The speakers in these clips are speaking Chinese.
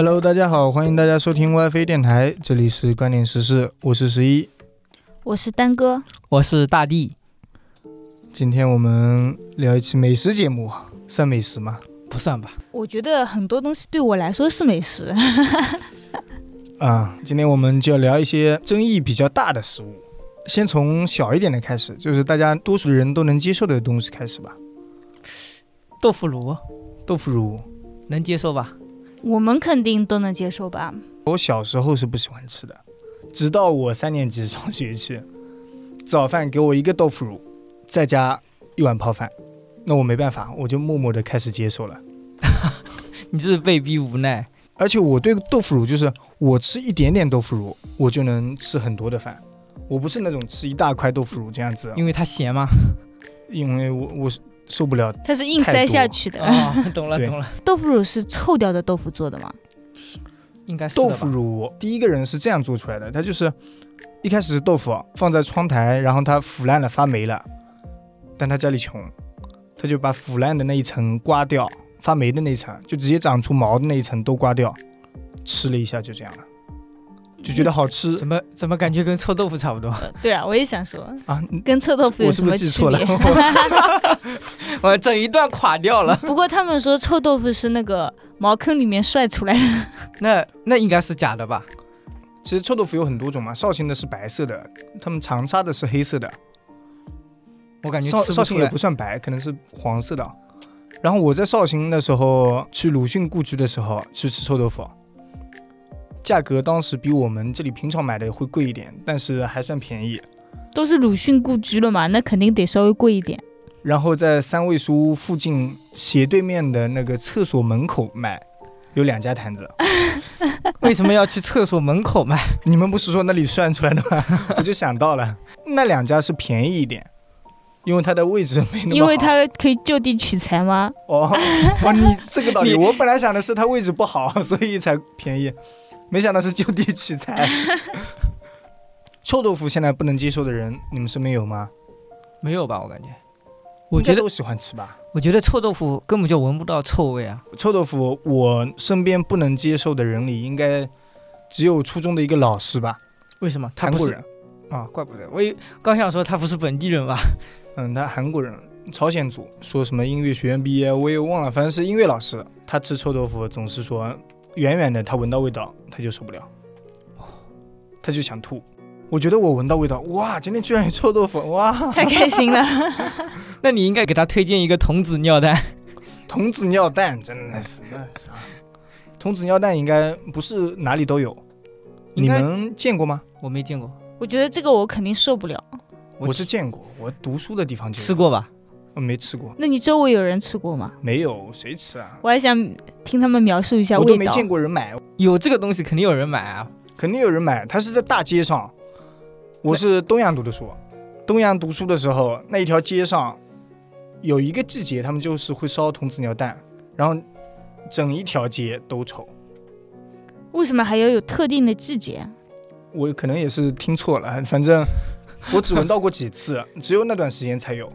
Hello，大家好，欢迎大家收听 WiFi 电台，这里是观点时事，我是十一。我是丹哥，我是大地。今天我们聊一期美食节目，算美食吗？不算吧。我觉得很多东西对我来说是美食。啊，今天我们就要聊一些争议比较大的食物，先从小一点的开始，就是大家多数人都能接受的东西开始吧。豆腐乳，豆腐乳能接受吧？我们肯定都能接受吧？我小时候是不喜欢吃的，直到我三年级上学去，早饭给我一个豆腐乳，再加一碗泡饭，那我没办法，我就默默的开始接受了。你这是被逼无奈。而且我对豆腐乳就是我吃一点点豆腐乳，我就能吃很多的饭，我不是那种吃一大块豆腐乳这样子，因为它咸吗？因为我我受不了。它是硬塞下去的。啊、懂了懂了，豆腐乳是臭掉的豆腐做的吗？应该是豆腐乳第一个人是这样做出来的，他就是一开始是豆腐放在窗台，然后它腐烂了发霉了，但他家里穷，他就把腐烂的那一层刮掉，发霉的那一层就直接长出毛的那一层都刮掉，吃了一下就这样了，就觉得好吃怎么怎么感觉跟臭豆腐差不多？呃对啊，我也想说，啊。跟臭豆腐有什么区是记错了别？？我整一段垮掉了。不过他们说臭豆腐是那个茅坑里面晒出来的。那那应该是假的吧？其实臭豆腐有很多种嘛，绍兴的是白色的，他们长沙的是黑色的，我感觉绍绍兴也不算白，可能是黄色的。然后我在绍兴的时候，去鲁迅故居的时候去吃臭豆腐，价格当时比我们这里平常买的会贵一点，但是还算便宜。都是鲁迅故居了嘛，那肯定得稍微贵一点。然后在三味书屋附近斜对面的那个厕所门口卖，有两家摊子。为什么要去厕所门口卖？你们不是说那里算出来的吗？我就想到了，那两家是便宜一点，因为它的位置没那么好。因为它可以就地取材吗？哦哦，你这个道理，我本来想的是它位置不好，所以才便宜，没想到是就地取材。臭豆腐现在不能接受的人，你们身边有吗？没有吧？我感觉，我觉得应该都喜欢吃吧。我觉得臭豆腐根本就闻不到臭味啊。臭豆腐，我身边不能接受的人里，应该只有初中的一个老师吧，为什么？他不是韩国人。啊？怪不得我以刚想说他不是本地人吧？嗯，他韩国人，朝鲜族，说什么音乐学院毕业，我也忘了，反正是音乐老师。他吃臭豆腐总是说，远远的他闻到味道他就受不了，他就想吐。我觉得我闻到味道，哇，今天居然有臭豆腐，哇！太开心了。那你应该给他推荐一个童子尿蛋。童子尿蛋真的是那啥，童子尿蛋应该不是哪里都有，你们见过吗？我没见过，我觉得这个我肯定受不了。我我是见过，我读书的地方就有吃，过吧？我没吃过，那你周围有人吃过吗？没有，谁吃啊？我还想听他们描述一下我味道。都没见过人买，有这个东西肯定有人买啊。肯定有人买，它是在大街上。我是东阳读的书，东阳读书的时候，那一条街上有一个季节，他们就是会烧童子尿蛋，然后整一条街都臭。为什么还要有特定的季节？我可能也是听错了，反正我只闻到过几次，只有那段时间才有。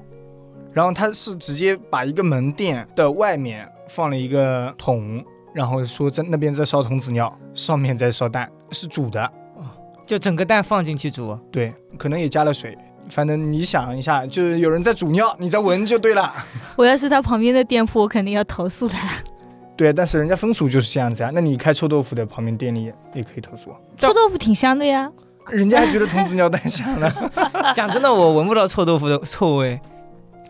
然后他是直接把一个门店的外面放了一个桶，然后说在那边在烧童子尿，上面在烧蛋，是煮的，就整个蛋放进去煮，对，可能也加了水。反正你想一下，就是有人在煮尿，你在闻就对了。我要是他旁边的店铺，我肯定要投诉他。对，但是人家风俗就是这样子啊。那你开臭豆腐的旁边店里也可以投诉，臭豆腐挺香的呀，人家还觉得童子尿蛋香呢。讲真的，我闻不到臭豆腐的臭味，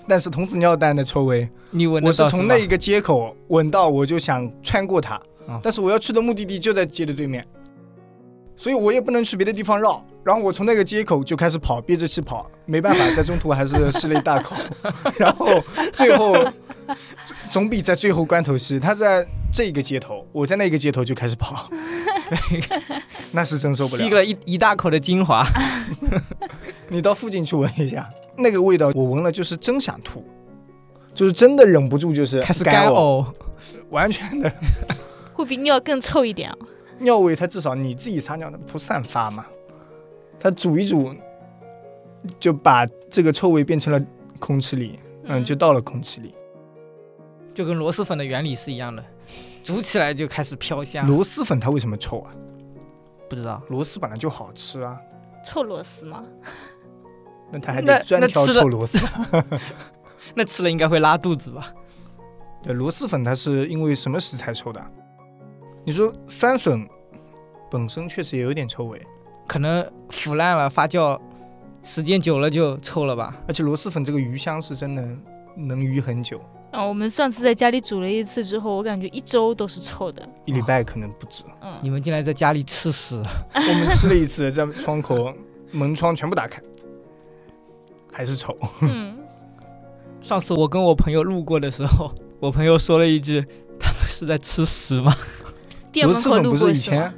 但是童子尿蛋的臭味，你闻得我是从那一个街口闻到，我就想穿过它，啊但是我要去的目的地就在街的对面，所以我也不能去别的地方绕。然后我从那个街口就开始跑，憋着气跑，没办法，在中途还是吸了一大口，然后最后总比在最后关头吸。他在这个街头，我在那个街头就开始跑，那是真受不了。吸了一一大口的精华。你到附近去闻一下，那个味道我闻了就是真想吐，就是真的忍不住就是开始干呕，完全的 会比尿更臭一点啊。尿味，它至少你自己撒尿的不散发嘛，它煮一煮，就把这个臭味变成了空气里，嗯，就到了空气里。就跟螺蛳粉的原理是一样的，煮起来就开始飘香。螺蛳粉它为什么臭啊？不知道，螺蛳本来就好吃啊，臭螺蛳吗？那他还那得专挑臭螺蛳。那吃了应该会拉肚子吧？对，螺蛳粉它是因为什么食材臭的？你说酸笋本身确实也有点臭味，可能腐烂了，发酵时间久了就臭了吧？而且螺蛳粉这个鱼香是真的能鱼很久，啊，我们上次在家里煮了一次之后，我感觉一周都是臭的。一礼拜可能不止。嗯，你们竟然在家里吃屎？我们吃了一次，在窗口门窗全部打开，还是臭。嗯，上次我跟我朋友路过的时候，我朋友说了一句：“他们是在吃屎吗店门口路螺蛳粉不是以前？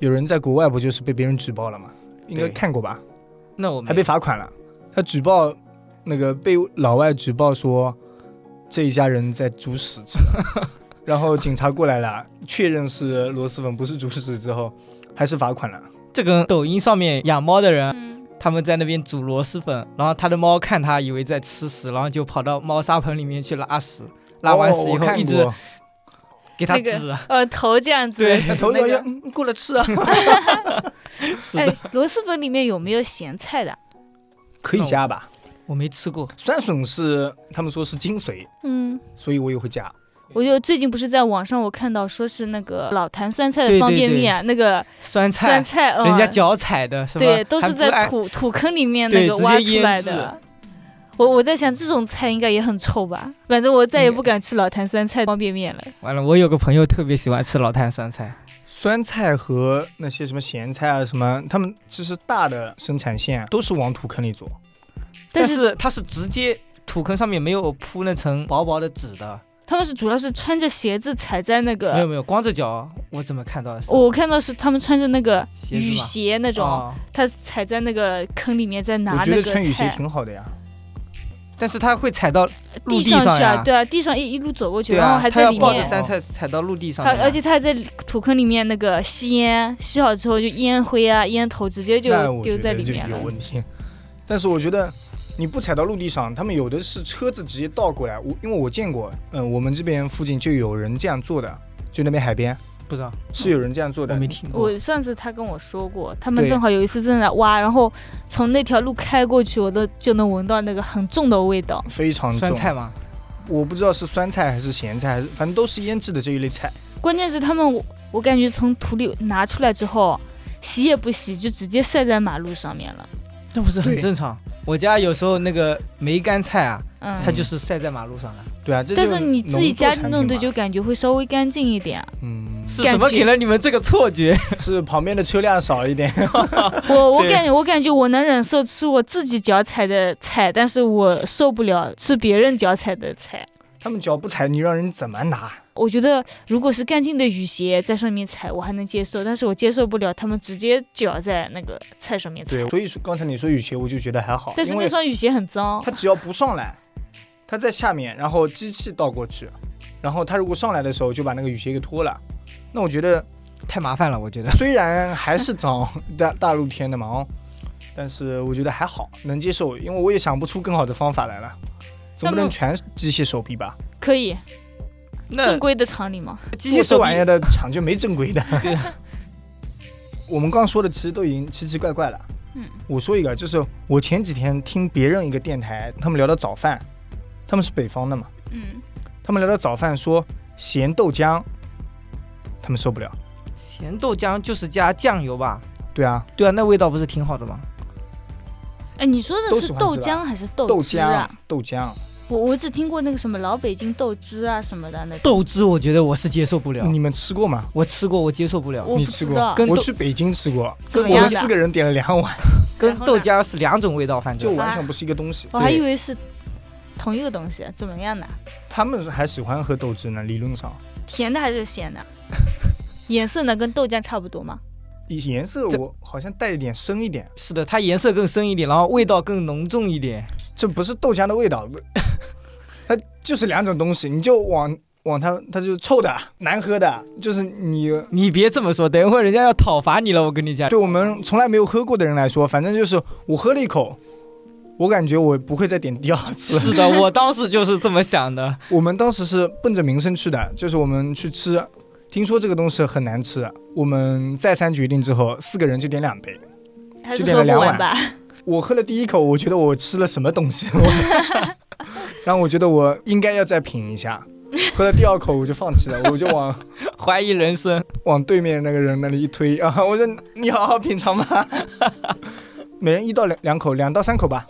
有人在国外不就是被别人举报了吗？应该看过吧？？”那我们还被罚款了。他举报那个被老外举报说这一家人在煮屎吃，然后警察过来了，确认是螺蛳粉不是煮屎之后，还是罚款了。这跟抖音上面养猫的人，嗯，他们在那边煮螺蛳粉，然后他的猫看他以为在吃屎，然后就跑到猫砂盆里面去拉屎，拉完屎以后一直过给他那个指。呃，头这样子对指 头要那个。嗯过来吃啊，是的，哎，螺蛳粉里面有没有咸菜的？可以加吧？我没吃过。酸笋是他们说是精髓，嗯，所以我也会加。我就最近不是在网上我看到说是那个老坛酸菜的对对对方便面，那个酸菜，酸菜，嗯人家脚踩的是吧？对，都是在土 土坑里面那个挖出来的。我我在想这种菜应该也很臭吧，反正我再也不敢吃老坛酸菜方便面了。完了，我有个朋友特别喜欢吃老坛酸菜，酸菜和那些什么咸菜啊什么，他们其实大的生产线都是往土坑里做。但但是是它是直接土坑上面没有铺那层薄薄的纸的，他们是主要是穿着鞋子踩在那个，没有没有，光着脚，我怎么看到的是我看到是他们穿着那个雨鞋那种，哦他踩在那个坑里面在拿我觉那个得穿雨鞋挺好的呀。但是他会踩到陆地地上去啊，对啊，地上一一路走过去，啊，然后还在里面。酸菜踩到陆地上而且他还在土坑里面那个吸烟，吸好之后就烟灰啊、烟头直接就丢在里面了有。问题。但是我觉得你不踩到陆地上，他们有的是车子直接倒过来。我因为我见过，嗯，我们这边附近就有人这样做的，就那边海边不知道，是有人这样做的。我没听过。我上次他跟我说过，他们正好有一次正在挖，然后从那条路开过去，我都就能闻到那个很重的味道。非常重，酸菜吗？我不知道是酸菜还是咸菜，还是反正都是腌制的这一类菜。关键是他们，我我感觉从土里拿出来之后，洗也不洗，就直接晒在马路上面了。那不是很正常？我家有时候那个梅干菜啊，嗯，它就是晒在马路上的。对啊，这但是你自己家弄的就感觉会稍微干净一点。嗯，是什么给了你们这个错觉？是旁边的车辆少一点。我我感觉我感觉我能忍受吃我自己脚踩的菜，但是我受不了吃别人脚踩的菜。他们脚不踩，你让人怎么拿？我觉得如果是干净的雨鞋在上面踩，我还能接受，但是我接受不了他们直接脚在那个菜上面踩对，。所以说刚才你说雨鞋，我就觉得还好，但是那双雨鞋很脏它，只要不上来，它在下面，然后机器倒过去，然后它如果上来的时候就把那个雨鞋给脱了，那我觉得太麻烦了，我觉得。虽然还是脏，大大露天的嘛哦，但是我觉得还好，能接受，因为我也想不出更好的方法来了，总不能全是机械手臂吧？可以那正规的厂里吗？做机械这玩意儿的 厂就没正规的。对啊 我们刚刚说的其实都已经奇奇怪怪了。嗯，我说一个，就是我前几天听别人一个电台，他们聊到早饭，他们是北方的嘛，嗯，他们聊到早饭说咸豆浆，他们受不了。咸豆浆就是加酱油吧？对啊，对啊，那味道不是挺好的吗？哎，你说的是豆浆还是豆豆浆啊？，豆浆，我我只听过那个什么老北京豆汁啊什么的那种，豆汁我觉得我是接受不了，你们吃过吗？我吃过，我接受不了，我你吃过不知道。跟我去北京吃过，跟我们四个人点了两碗，跟豆浆是两种味道，反正就完全不是一个东西。我还以为是同一个东西，怎么样呢？他们还喜欢喝豆汁呢，理论上。甜的还是咸的？颜色呢跟豆浆差不多吗？颜色我好像带一点深一点，是的，它颜色更深一点，然后味道更浓重一点。这不是豆浆的味道，它就是两种东西，你就往往它它就臭的、难喝的，就是你你别这么说，等一会儿人家要讨伐你了，我跟你讲。对我们从来没有喝过的人来说，反正就是我喝了一口，我感觉我不会再点第二次。是的，我当时就是这么想的。我们当时是奔着名声去的，就是我们去吃，听说这个东西很难吃，我们再三决定之后，四个人就点两杯。就点了两碗吧？我喝了第一口，我觉得我吃了什么东西，我 然后我觉得我应该要再品一下。喝了第二口我就放弃了，我就往 怀疑人生，往对面那个人那里一推啊，我说你好好品尝吧，每人一到两两口，两到三口吧，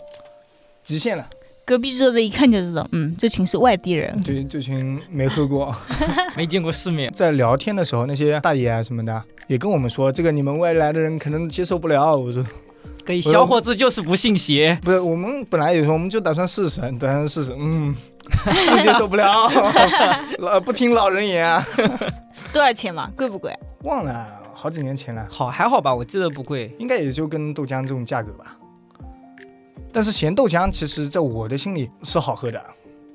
极限了。隔壁桌的一看就知道，嗯，这群是外地人。对，这群没喝过，没见过世面。在聊天的时候，那些大爷啊什么的也跟我们说，这个你们外来的人可能接受不了。我说对，小伙子就是不信邪。不是，我们本来也说，我们就打算试试，打算试试，嗯，是 接受不了，老 不听老人言啊。多少钱嘛？贵不贵？忘了好几年前了，好，还好吧，我记得不贵。应该也就跟豆浆这种价格吧。但是咸豆浆其实在我的心里是好喝的，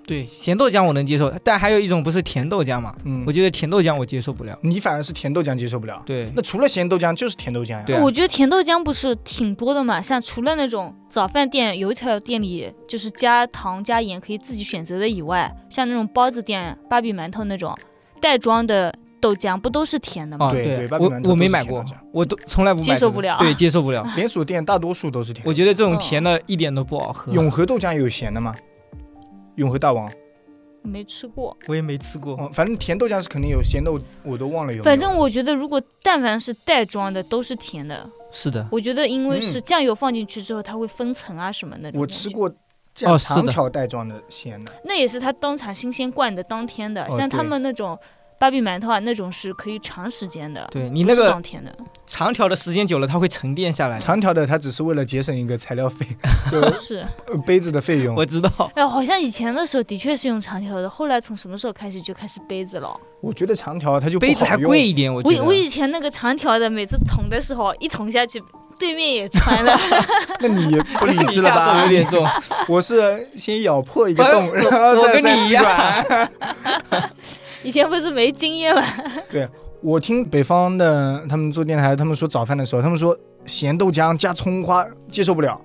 对，咸豆浆我能接受，但还有一种不是甜豆浆嘛？嗯我，觉得甜豆浆我接受不了。你反而是甜豆浆接受不了。对，那除了咸豆浆就是甜豆浆呀。对啊我觉得甜豆浆不是挺多的嘛，像除了那种早饭店、油条店里就是加糖加盐可以自己选择的以外，像那种包子店、芭比馒头那种袋装的豆浆，不都是甜的吗？哦，对对我我没买过我都从来不买这个接受不了对，接受不了。连锁店大多数都是甜的。我觉得这种甜的一点都不好喝。永和豆浆有咸的吗？永和大王，没吃过。我也没吃过。哦，反正甜豆浆是肯定有，咸的我都忘了有有。反正我觉得，如果但凡是袋装的，都是甜的。是的，我觉得，因为是酱油放进去之后，它会分层啊什么那种。我吃，过哦是的长条袋装的咸的，那也是它当场新鲜灌的当天的。哦像他们那种芭比馒头啊，那种是可以长时间的。对你那个当天的，长条的时间久了，它会沉淀下来。长条的它只是为了节省一个材料费，就是呃杯子的费用。我知道，哎，好像以前的时候的确是用长条的，后来从什么时候开始就开始杯子了？我觉得长条它就杯子还贵一点，我。我我以前那个长条的，每次捅的时候一捅下去，对面也穿了。那你不理智了下手吧？有点重。我是先咬破一个哎洞，然后我跟再塞吸你一样管。以前不是没经验吗？对我听北方的他们做电台，他们说早饭的时候，他们说咸豆浆加葱花接受不了，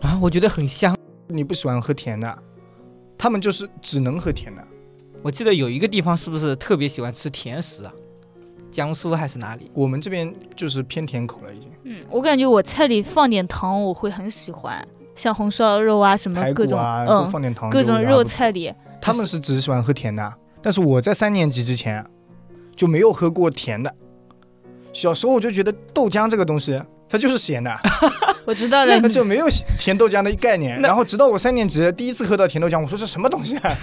啊，我觉得很香。你不喜欢喝甜的，他们就是只能喝甜的。我记得有一个地方是不是特别喜欢吃甜食啊？江苏还是哪里？我们这边就是偏甜口了，已经嗯，我感觉我菜里放点糖，我会很喜欢，像红烧肉啊，什么各种，啊都嗯，放点糖，各种肉菜里，他们是只喜欢喝甜的，但是我在三年级之前就没有喝过甜的。小时候我就觉得豆浆这个东西它就是咸的，我知道了那，就没有甜豆浆的概念。然后直到我三年级第一次喝到甜豆浆，我说这什么东西啊？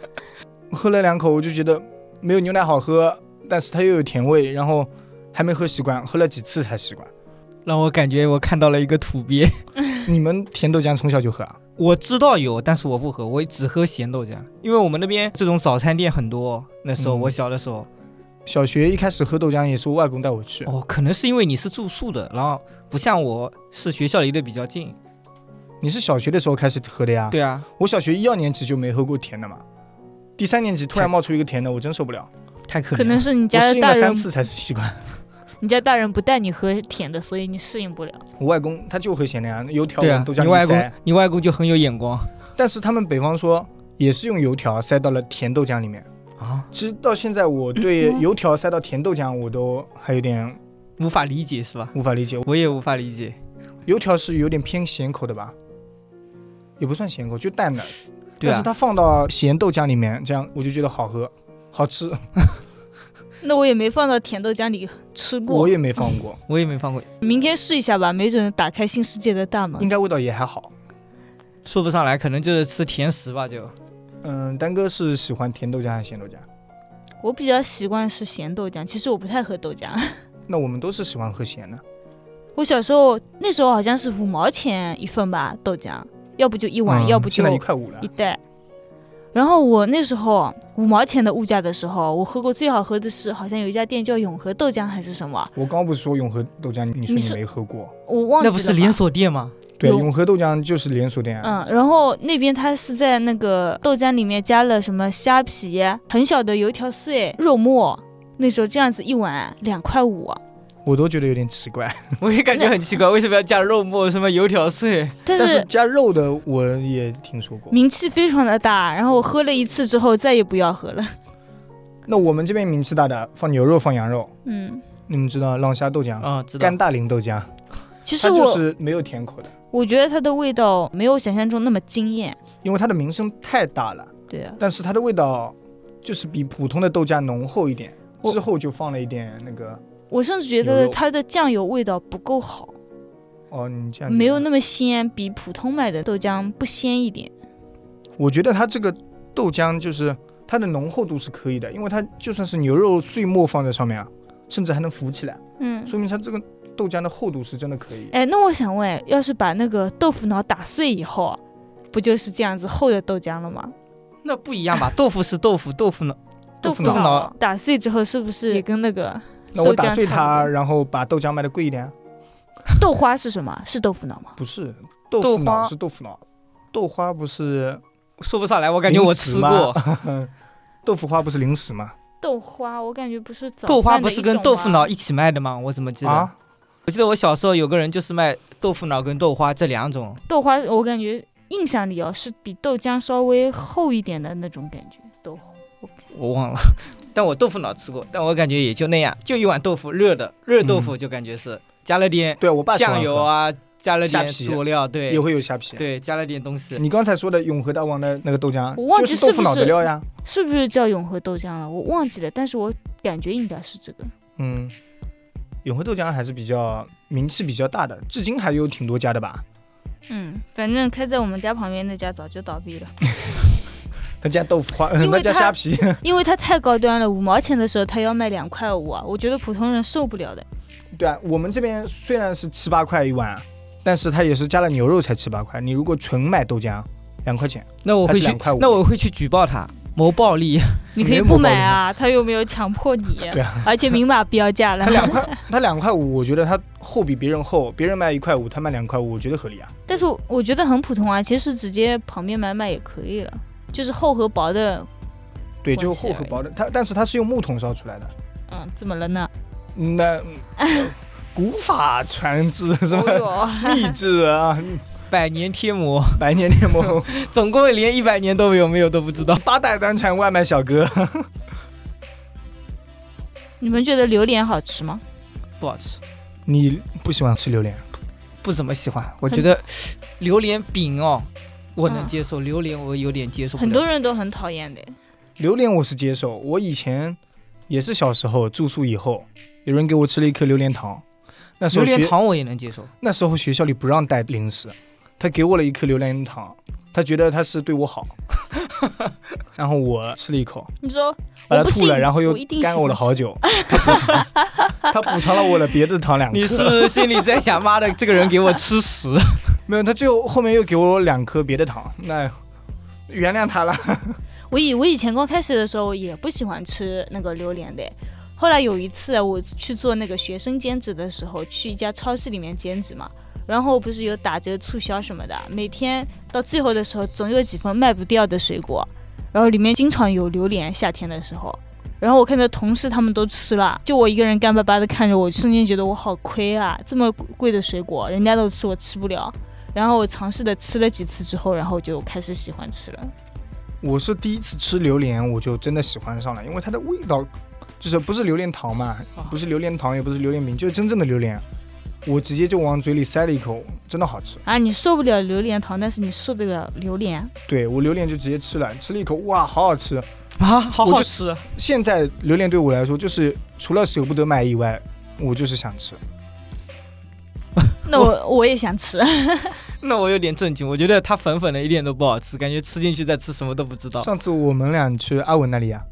喝了两口我就觉得没有牛奶好喝，但是它又有甜味，然后还没喝习惯，喝了几次才习惯。让我感觉我看到了一个土鳖。你们甜豆浆从小就喝啊？我知道有，但是我不喝，我只喝咸豆浆，因为我们那边这种早餐店很多。那时候嗯我小的时候，小学一开始喝豆浆也是我外公带我去，哦，可能是因为你是住宿的，然后不像我是学校离得比较近。你是小学的时候开始喝的呀？对啊，我小学一二年级就没喝过甜的嘛，第三年级突然冒出一个甜的，我真受不了。太可怜了。可能是你家的大人，了三次才习惯。你家大人不带你喝甜的，所以你适应不了。我外公他就喝咸的呀，油条对啊往豆，浆你外公。你外公就很有眼光但是他们北方说也是用油条塞到了甜豆浆里面。啊，其实到现在我对油条塞到甜豆浆我都还有点无法理解是吧？无法理解。我也无法理解。油条是有点偏咸口的吧？也不算咸口，就淡的。对啊但是，它放到咸豆浆里面，这样我就觉得好喝，好吃。那我也没放到甜豆浆里吃过我，也没放过，我也没放过，明天试一下吧，没准打开新世界的大门应。该味道也还好。说不上来，可能就是吃甜食吧，就嗯，丹哥是喜欢甜豆浆还是咸豆浆？我比较习惯是咸豆浆，其实我不太喝豆浆。那我们都是喜欢喝咸的。我小时候那时候好像是五毛钱一份吧豆浆，要不就一碗，嗯要不就现在一块五了一。袋。然后我那时候五毛钱的物价的时候，我喝过最好喝的是好像有一家店叫永和豆浆还是什么，我刚刚不是说永和豆浆，你说你没喝过？我忘记了。那不是连？锁店吗？对，永和豆浆就是连锁店啊。嗯，然后那边它是在那个豆浆里面加了什么虾皮、很小的油条碎、肉末，那时候这样子一碗两块五，我都觉得有点奇怪。我也感觉很奇怪，为什么要加肉末、什么油条碎？但但是是加肉的我也听说过。名气非常的大，然后我喝了一次之后再也不要喝了。那我们这边名气大的放牛肉放羊肉，嗯，你们知道浪虾豆浆、啊，知道甘。大林豆浆，其实它就我是没有甜口的，我觉得它的味道没有想象中那么惊艳。因为它的名声太大了。对啊，但是它的味道就是比普通的豆浆浓厚一点，之后就放了一点那个我甚至觉得它的酱油味道不够好，哦，你这样没有那么鲜，比普通买的豆浆不鲜一点。我觉得它这个豆浆就是它的浓厚度是可以的，因为它就算是牛肉碎末放在上面啊，甚至还能浮起来，嗯，说明它这个豆浆的厚度是真的可以。哎，那我想问，要是把那个豆腐脑打碎以后啊，不就是这样子厚的豆浆了吗？那不一样吧？豆腐是豆腐，豆腐脑？豆腐脑脑打碎之后是不是也跟那个那我打碎它，然后把豆浆卖的贵一点啊？豆花是什么？是豆腐脑吗？不是，豆豆腐脑是豆腐脑，豆花不是说不上来，我感觉我吃过。豆腐花不是零食吗？豆花，我感觉不是早豆花不是跟豆腐脑一起卖的吗？我怎么记得？啊，我记得我小时候有个人就是卖豆腐脑跟豆花这两种。豆花，我感觉印象里哦是比豆浆稍微厚一点的那种感觉。豆花，我忘了，但我豆腐脑吃过，但我感觉也就那样，就一碗豆腐，热的热豆腐就感觉是加了点对我爸酱油，啊，加了点皮佐料，对也会有虾皮。对，加了点东西。你刚才说的永和大王的那个豆浆，我忘记是豆腐脑是不是的料呀。是不是叫永和豆浆了？我忘记了，但是我感觉应该是这个。嗯，永和豆浆还是比较名气比较大的，至今还有挺多家的吧。嗯，反正开在我们家旁边那家早就倒闭了，他家豆腐花，因为 他家虾皮，因为它太高端了，五毛钱的时候他要卖两块五啊，我觉得普通人受不了的。对啊，我们这边虽然是七八块一碗，但是它也是加了牛肉才七八块。你如果纯买豆浆，两块钱。那我会去还是两块五，那我会去举报他谋暴利。你可以不买啊，他又没有强迫你，对啊，而且明码标价了他。两块，他两块五，我觉得他厚比别人厚，别人卖一块五，他卖两块五，我觉得合理啊。但是我觉得很普通啊，其实直接旁边买买也可以了，就是厚和薄的，对，就关系而已厚和薄的，它但是它是用木桶烧出来的，嗯，怎么了呢？嗯那嗯 古法传制是吧？哦哟 秘制啊，百年贴膜，百年贴膜，总共连一百年都有没有都不知道。八代单传外卖小哥。你们觉得榴莲好吃吗？不好吃，你不喜欢吃榴莲？不怎么喜欢。我觉得榴莲饼哦，我能嗯接受，榴莲我有点接受不了。很多人都很讨厌的。榴莲我是接受，我以前也是小时候住宿以后，有人给我吃了一颗榴莲糖，那时候学榴莲糖我也能接受。那时候学校里不让带零食，他给我了一颗榴莲糖，他觉得他是对我好，然后我吃了一口，你说把它吐了，然后又我一定干呕了好久，他补偿了我的别的糖两颗，你是不是心里在想，妈的，这个人给我吃屎？没有，他最后后面又给我两颗别的糖，那原谅他了。我以我以前刚开始的时候也不喜欢吃那个榴莲的，后来有一次我去做那个学生兼职的时候，去一家超市里面兼职嘛，然后不是有打折促销什么的，每天到最后的时候总有几份卖不掉的水果，然后里面经常有榴莲，夏天的时候。然后我看到同事他们都吃了，就我一个人干巴巴的看着，我瞬间觉得我好亏啊！这么贵的水果，人家都吃，我吃不了。然后我尝试的吃了几次之后，然后就开始喜欢吃了。我是第一次吃榴莲，我就真的喜欢上了，因为它的味道就是不是榴莲糖嘛，哦不是榴莲糖，也不是榴莲饼，就是真正的榴莲。我直接就往嘴里塞了一口，真的好吃。啊，你受不了榴莲糖，但是你受得了榴莲。对我榴莲就直接吃了，吃了一口，哇，好好吃。啊，好好吃。现在榴莲对我来说，就是除了舍不得买以外，我就是想吃。那我我也想吃。那我有点震惊，我觉得它粉粉的，一点都不好吃，感觉吃进去再吃什么都不知道。上次我们俩去阿文那里啊，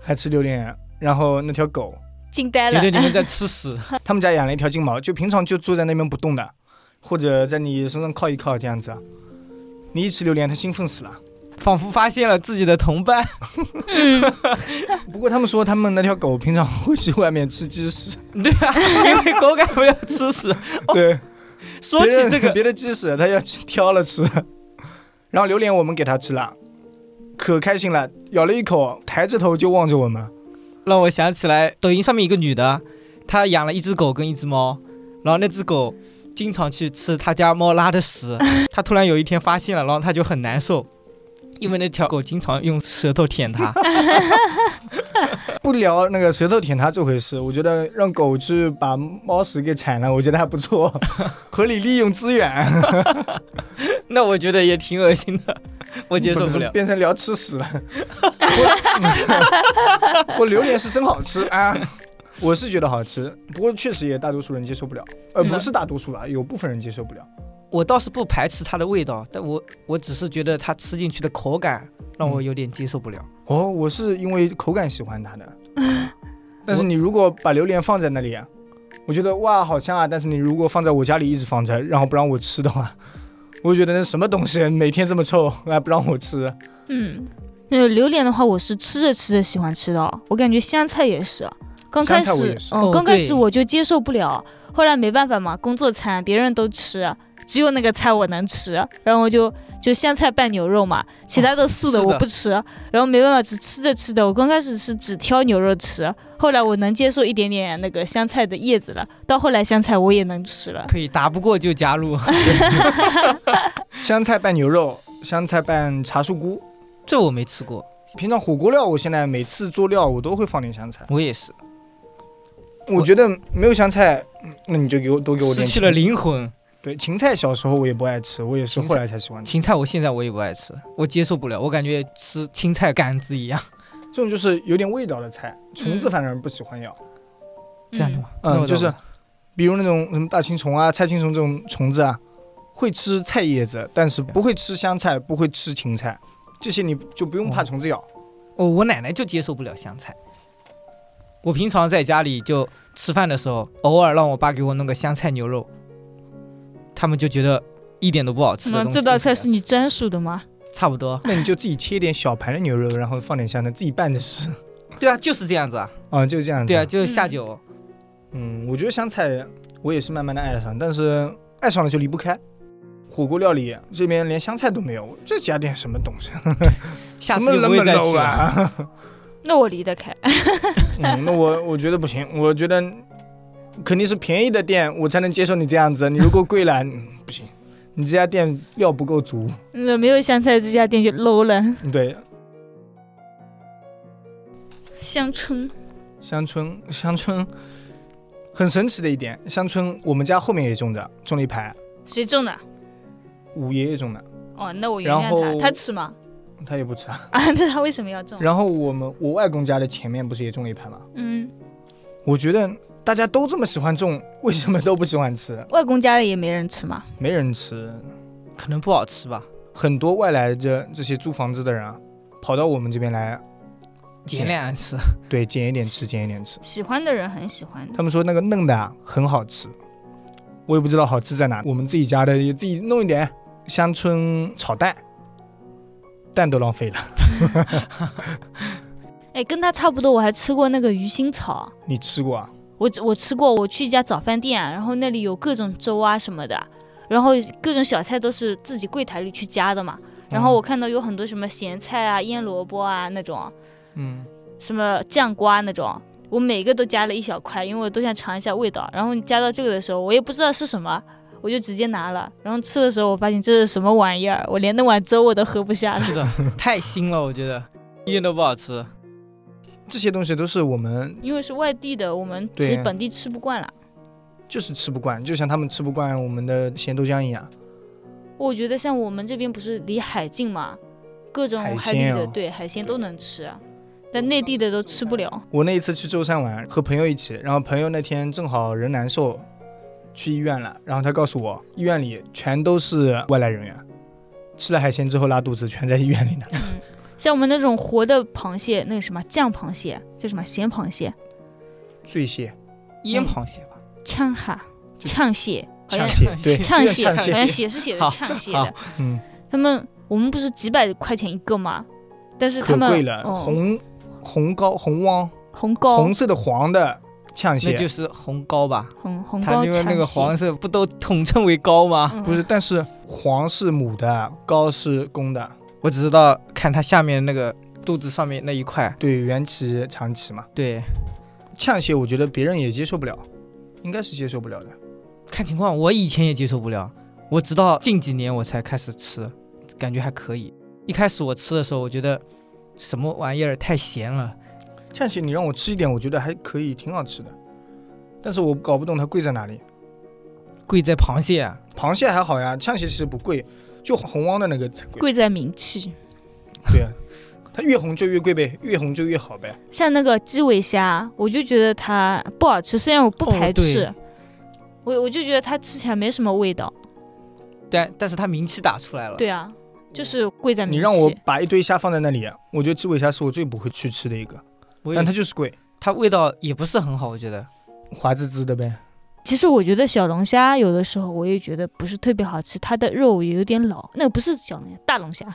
还吃榴莲，然后那条狗，惊呆了觉得。你们在吃屎。他们家养了一条金毛，就平常就坐在那边不动的，或者在你身上靠一靠这样子啊。你一吃榴莲，它兴奋死了。仿佛发现了自己的同伴。嗯，不过他们说他们那条狗平常会去外面吃鸡屎，对啊，因为狗感不要吃屎。对，说起这个，别的鸡屎它要去挑了吃，然后榴莲我们给它吃了，可开心了，咬了一口，抬着头就望着我们。让我想起来，抖音上面一个女的，她养了一只狗跟一只猫，然后那只狗经常去吃她家猫拉的屎，她突然有一天发现了，然后他就很难受，因为那条狗经常用舌头舔它。不聊那个舌头舔它这回事，我觉得让狗去把猫屎给铲了，我觉得还不错，合理利用资源。那我觉得也挺恶心的，我接受不了。变成聊吃屎了。我我榴莲是真好吃啊，我是觉得好吃，不过确实也大多数人接受不了，呃，不是大多数吧，有部分人接受不了。我倒是不排斥它的味道，但我我只是觉得它吃进去的口感让我有点接受不了。哦，我是因为口感喜欢它的，但是你如果把榴莲放在那里啊，我觉得哇好香啊，但是你如果放在我家里一直放着，然后不让我吃的话，我就觉得那什么东西每天这么臭还不让我吃。嗯，那榴莲的话，我是吃着吃着喜欢吃的哦，我感觉香菜也是，刚开始香菜我也是。嗯，哦刚开始我就接受不了，后来没办法嘛，工作餐别人都吃，只有那个菜我能吃，然后我就就香菜拌牛肉嘛，其他的素的我不吃，然后没办法，只吃着吃着，我刚开始是只挑牛肉吃，后来我能接受一点点那个香菜的叶子了，到后来香菜我也能吃了。可以打不过就加入，香菜拌牛肉，香菜拌茶树菇。这我没吃过。平常火锅料，我现在每次做料我都会放点香菜。我也是，我觉得没有香菜，嗯那你就给我多给我点芹失去了灵魂。对，芹菜小时候我也不爱吃，我也是后来才喜欢吃。芹菜我现在我也不爱吃，我接受不了，我感觉吃青菜杆子一样。这种就是有点味道的菜，虫子反正不喜欢咬。这样的吗？嗯，就是比如那种什么大青虫啊、菜青虫这种虫子啊，会吃菜叶子，但是不会吃香菜，不会吃芹菜，这些你就不用怕虫子咬。哦，我奶奶就接受不了香菜。我平常在家里就吃饭的时候，偶尔让我爸给我弄个香菜牛肉，他们就觉得一点都不好吃的那东西。这道菜是你专属的吗？差不多。那你就自己切点小盘的牛肉，然后放点香菜，自己拌着吃。对啊，就是这样子啊。啊，就是这样子。对啊，，就是下酒。嗯，我觉得香菜我也是慢慢的爱上，但是爱上了就离不开。火锅料理这边连香菜都没有，这加点什么东西？下次就不会再 low 去了。啊？那我离得开。嗯，那我我觉得不行，我觉得肯定是便宜的店我才能接受你这样子。你如果贵了，嗯，不行，你这家店料不够足。那没有香菜这家店就 low 了。对，香椿，香椿，香椿很神奇的一点，香椿我们家后面也种着，种了一排，谁种的？五爷爷种的，哦，那我原谅他，他吃吗？他也不吃啊。啊，那他为什么要种？然后我们我外公家的前面不是也种了一排吗？嗯，我觉得大家都这么喜欢种，为什么都不喜欢吃？外公家里也没人吃吗？没人吃，可能不好吃吧，很多外来的这些租房子的人啊，跑到我们这边来，捡两吃。对，捡一点吃，捡一点吃。喜欢的人很喜欢。他们说那个嫩的啊很好吃，我也不知道好吃在哪。我们自己家的也自己弄一点香椿炒蛋，蛋都浪费了。哎，跟他差不多，我还吃过那个鱼腥草。你吃过啊？我我吃过，我去一家早饭店，然后那里有各种粥啊什么的，然后各种小菜都是自己柜台里去加的嘛。然后我看到有很多什么咸菜啊、腌萝卜啊那种，嗯，什么酱瓜那种，我每个都加了一小块，因为我都想尝一下味道。然后你加到这个的时候，我也不知道是什么，我就直接拿了。然后吃的时候，我发现这是什么玩意儿，我连那碗粥我都喝不下了。是的，太腥了，我觉得一点都不好吃。这些东西都是我们因为是外地的，我们其实本地吃不惯了。就是吃不惯，就像他们吃不惯我们的咸豆浆一样。我觉得像我们这边不是离海近嘛，各种海海里的对海鲜都能吃，但内地的都吃不了。我那一次去舟山玩，和朋友一起，然后朋友那天正好人难受，去医院了，然后他告诉我，医院里全都是外来人员，吃了海鲜之后拉肚子，全在医院里呢。嗯，像我们那种活的螃蟹，那个什么酱螃蟹，叫什么咸螃蟹、醉蟹、腌螃蟹吧，呛哈、呛蟹，好像呛蟹，对，呛蟹，就像蟹，好像 写是写的呛蟹的。嗯，他们我们不是几百块钱一个吗？但是他们可贵了，哦、红红膏红汪，红膏红色的黄的呛那蟹，就是红膏吧？红红膏它因为那个黄色不都统称为膏吗？嗯不是，但是黄是母的，膏是公的，我只知道看它下面那个肚子上面那一块，对，圆鳍、长鳍嘛。对，呛蟹，我觉得别人也接受不了，应该是接受不了的。看情况，我以前也接受不了，我直到近几年我才开始吃，感觉还可以。一开始我吃的时候，我觉得什么玩意儿太咸了，呛蟹你让我吃一点，我觉得还可以，挺好吃的。但是我搞不懂它贵在哪里。贵在螃蟹啊。螃蟹还好呀，呛蟹其实不贵，就红汪的那个才贵。贵在名气。对啊，它越红就越贵呗，越红就越好呗。像那个基尾虾，我就觉得它不好吃，虽然我不排斥，哦我我就觉得它吃起来没什么味道。但但是它名气打出来了。对啊，就是贵在名气。你让我把一堆虾放在那里，我觉得基尾虾是我最不会去吃的一个，但它就是贵，它味道也不是很好，我觉得。滑滋滋的呗。其实我觉得小龙虾有的时候我也觉得不是特别好吃，它的肉也有点老。那个不是小龙虾，大龙虾，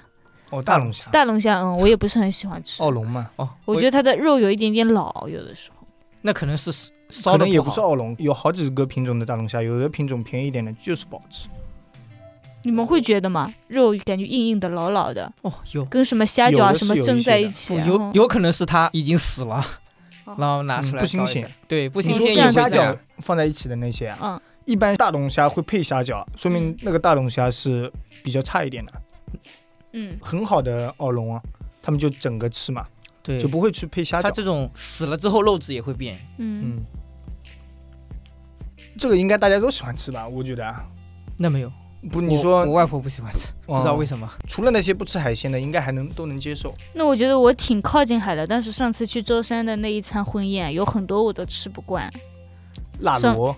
哦，大龙虾，大龙虾，嗯，我也不是很喜欢吃。澳龙嘛，哦，我觉得它的肉有一点点老，有的时候。那可能是烧的可能也不是好。澳龙，有好几个品种的大龙虾，有的品种便宜一点的，就是不好吃。你们会觉得吗？肉感觉硬硬的、老老的，哦，有跟什么虾饺啊什么蒸在一起，然有有可能是它已经死了，哦然后拿出嗯来不新鲜。对，不新鲜这样也会这样虾饺。放在一起的那些啊，嗯，一般大龙虾会配虾饺，说明那个大龙虾是比较差一点的。嗯，很好的澳龙啊，他们就整个吃嘛，对，就不会去配虾饺。它这种死了之后肉质也会变。嗯，嗯，这个应该大家都喜欢吃吧？我觉得啊，那没有，不，你说我外婆不喜欢吃，不知道为什么。除了那些不吃海鲜的，应该还能都能接受。那我觉得我挺靠近海的，但是上次去舟山的那一餐婚宴，有很多我都吃不惯。上辣螺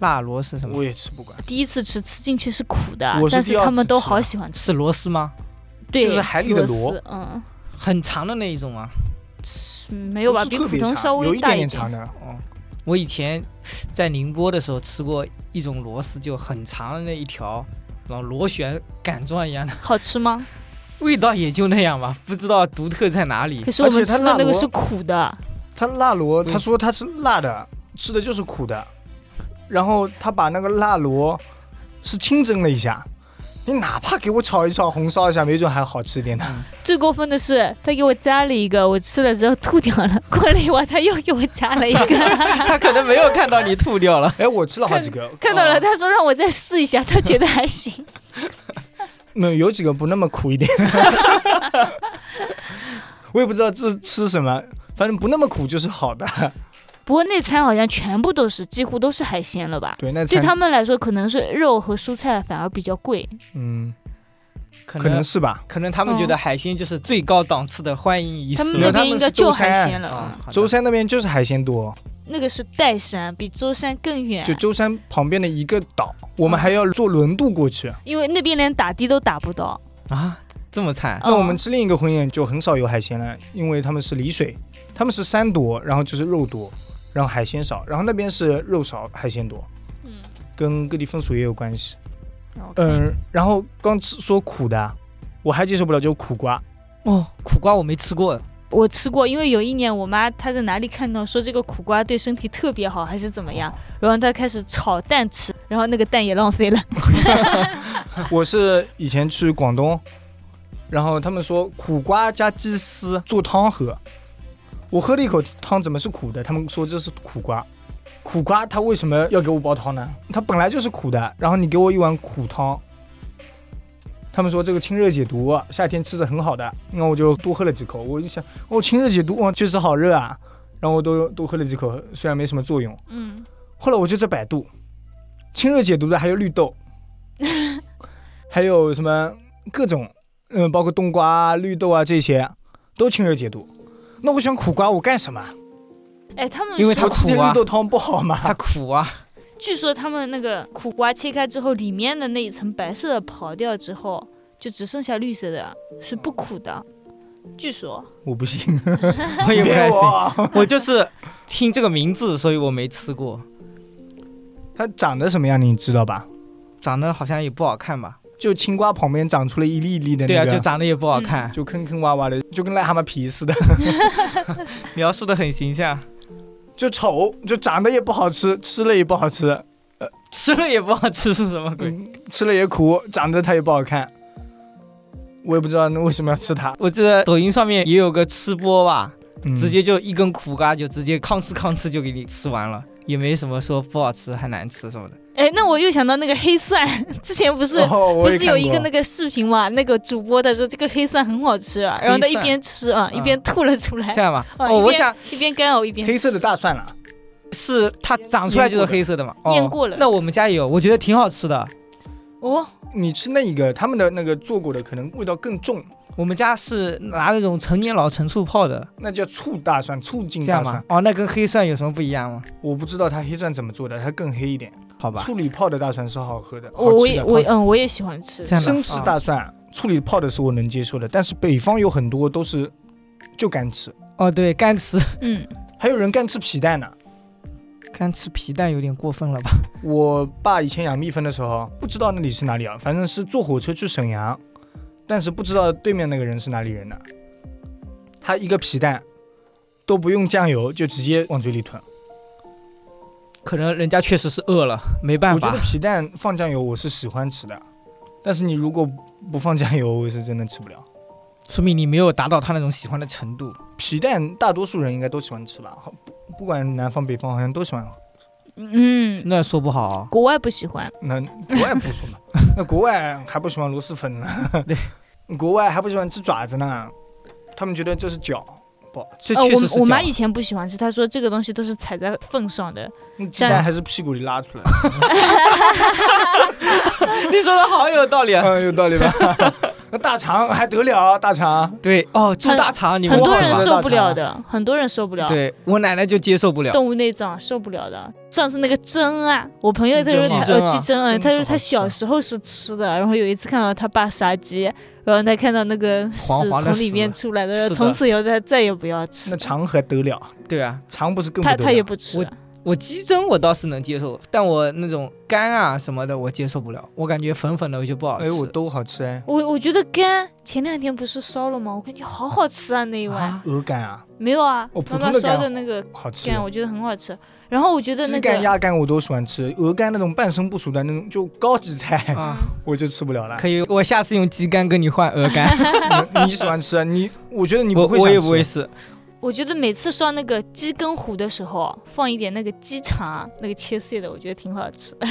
辣螺是什么？我也吃不惯，第一次吃，吃进去是苦的，是但是他们都好喜欢吃。是螺丝吗？对，就是海里的螺螺丝嗯，很长的那一种啊。是没有吧？比普通稍微大点点点长。的。哦，我以前在宁波的时候吃过一种螺丝，就很长的那一条，然后螺旋杆状一样的，好吃吗？味道也就那样吧，不知道独特在哪里可。是我们而且它辣螺吃的那个是苦的，他辣螺，他说他是辣的，吃的就是苦的。然后他把那个辣螺是清蒸了一下，你哪怕给我炒一炒、红烧一下，没准还好吃一点呢。最过分的是他给我加了一个，我吃了之后吐掉了。过了一会儿他又给我加了一个，他可能没有看到你吐掉了。哎，我吃了好几个，看到了，哦他说让我再试一下，他觉得还行。没有有几个不那么苦一点。我也不知道这吃什么，反正不那么苦就是好的。不过那餐好像全部都是，几乎都是海鲜了吧？对，那对他们来说，可能是肉和蔬菜反而比较贵。嗯，可可能是吧。可能他们觉得海鲜就是最高档次的欢迎仪式他们那边应该就海鲜了。舟山那边就是海鲜多，那个是岱山，比舟山更远，就舟山旁边的一个岛，我们还要坐轮渡过去。因为那边连打的都打不到。啊，这么惨。那我们嗯吃另一个婚宴就很少有海鲜了，因为他们是离水，他们是山多，然后就是肉多，然后海鲜少，然后那边是肉少海鲜多，嗯，跟各地风俗也有关系。然后看嗯，然后刚吃说苦的，我还接受不了，就是苦瓜。哦，苦瓜我没吃过，我吃过，因为有一年我妈她在哪里看到说这个苦瓜对身体特别好，还是怎么样，然后她开始炒蛋吃，然后那个蛋也浪费了。我是以前去广东，然后他们说苦瓜加鸡丝做汤喝，我喝了一口汤，怎么是苦的？他们说这是苦瓜。苦瓜它为什么要给我煲汤呢？它本来就是苦的，然后你给我一碗苦汤。他们说这个清热解毒，夏天吃着很好的，那我就多喝了几口。我就想，哦，清热解毒，哦，确实好热啊。然后我都多喝了几口，虽然没什么作用。嗯，后来我就在百度，清热解毒的还有绿豆，还有什么各种，嗯，包括冬瓜啊、绿豆啊这些，都清热解毒。那我选苦瓜，我干什么？哎，他们因为它说我吃点苦啊绿豆汤不好它吗？苦啊。据说他们那个苦瓜切开之后，里面的那一层白色的刨掉之后，就只剩下绿色的，是不苦的。据说，我不信，我也不太信。我就是听这个名字，所以我没吃过。它长得什么样你知道吧？长得好像也不好看吧？就青瓜旁边长出了一粒一粒的那个，对啊，就长得也不好看，就坑坑洼洼的，就跟癞蛤蟆皮似的，描述的很形象，就丑，就长得也不好吃，吃了也不好吃，呃吃了也不好吃是什么鬼？嗯，吃了也苦，长得它也不好看。我也不知道那为什么要吃它。我记得抖音上面也有个吃播吧，嗯直接就一根苦瓜就直接吭哧吭哧就给你吃完了，也没什么说不好吃还难吃什么的。哎，那我又想到那个黑蒜，之前不是、哦不是有一个那个视频嘛？那个主播的说这个黑蒜很好吃，啊然后他一边吃啊、一嗯边吐了出来。这，样吧，啊哦，我想一边干呕一边黑色的大蒜啊，是它长出来就是黑色的嘛，哦。腌过了。那我们家也有，我觉得挺好吃的。哦，你吃那一个，他们的那个做过的可能味道更重，我们家是拿那种陈年老陈醋泡的，那叫醋大蒜，醋精这大蒜。？吗哦，那跟黑蒜有什么不一样吗？我不知道它黑蒜怎么做的，它更黑一点。好吧，醋里泡的大蒜是好喝的，我我也好吃的。好我嗯我也喜欢吃这，样的生吃啊大蒜，醋里泡的是我能接受的，但是北方有很多都是就干吃，哦，对，干吃嗯，还有人干吃皮蛋呢。干吃皮蛋有点过分了吧？我爸以前养蜜蜂的时候，不知道那里是哪里啊，反正是坐火车去沈阳，但是不知道对面那个人是哪里人呢。他一个皮蛋都不用酱油，就直接往嘴里吞。可能人家确实是饿了，没办法我觉得。皮蛋放酱油我是喜欢吃的，但是你如果不放酱油，我是真的吃不了。说明你没有达到他那种喜欢的程度。皮蛋大多数人应该都喜欢吃吧，好不不管南方北方好像都喜欢。嗯，那说不好，国外不喜欢，那国外不说嘛，那国外还不喜欢螺蛳粉呢，对，国外还不喜欢吃爪子呢，他们觉得这是脚。不。好吃。这确实是这样我妈以前不喜欢吃，她说这个东西都是踩在粪上的，那鸡蛋还是屁股里拉出来。的，你说的好有道理啊。嗯，有道理吧？那大肠还得了？大肠对哦，猪大肠你们很多人受不了的，很多人受不了。对我奶奶就接受不了。动物内脏受不了的。上次那个蒸啊，我朋友他说他呃鸡胗啊，他说他小时候是吃的，然后有一次看到他爸杀鸡，然后他看到那个屎从里面出来的，从此以后他再也不要吃那。肠还得了？对啊，肠不是更他他也不吃我，鸡胗我倒是能接受，但我那种肝啊什么的我接受不了，我感觉粉粉的我就不好吃。哎，我都好吃哎。我我觉得肝前两天不是烧了吗？我感觉好好吃啊那一碗。啊，鹅肝啊，没有啊哦，普妈妈烧的那个好吃。肝我觉得很好吃。然后我觉得那鸡肝、个鸭肝我都喜欢吃，鹅肝那种半生不熟的那种就高级菜，啊，我就吃不了了。可以，我下次用鸡肝跟你换鹅肝，你你喜欢吃啊？你我觉得你我我也不会想吃不会吃。我觉得每次烧那个鸡根糊的时候，放一点那个鸡肠，那个切碎的，我觉得挺好吃的。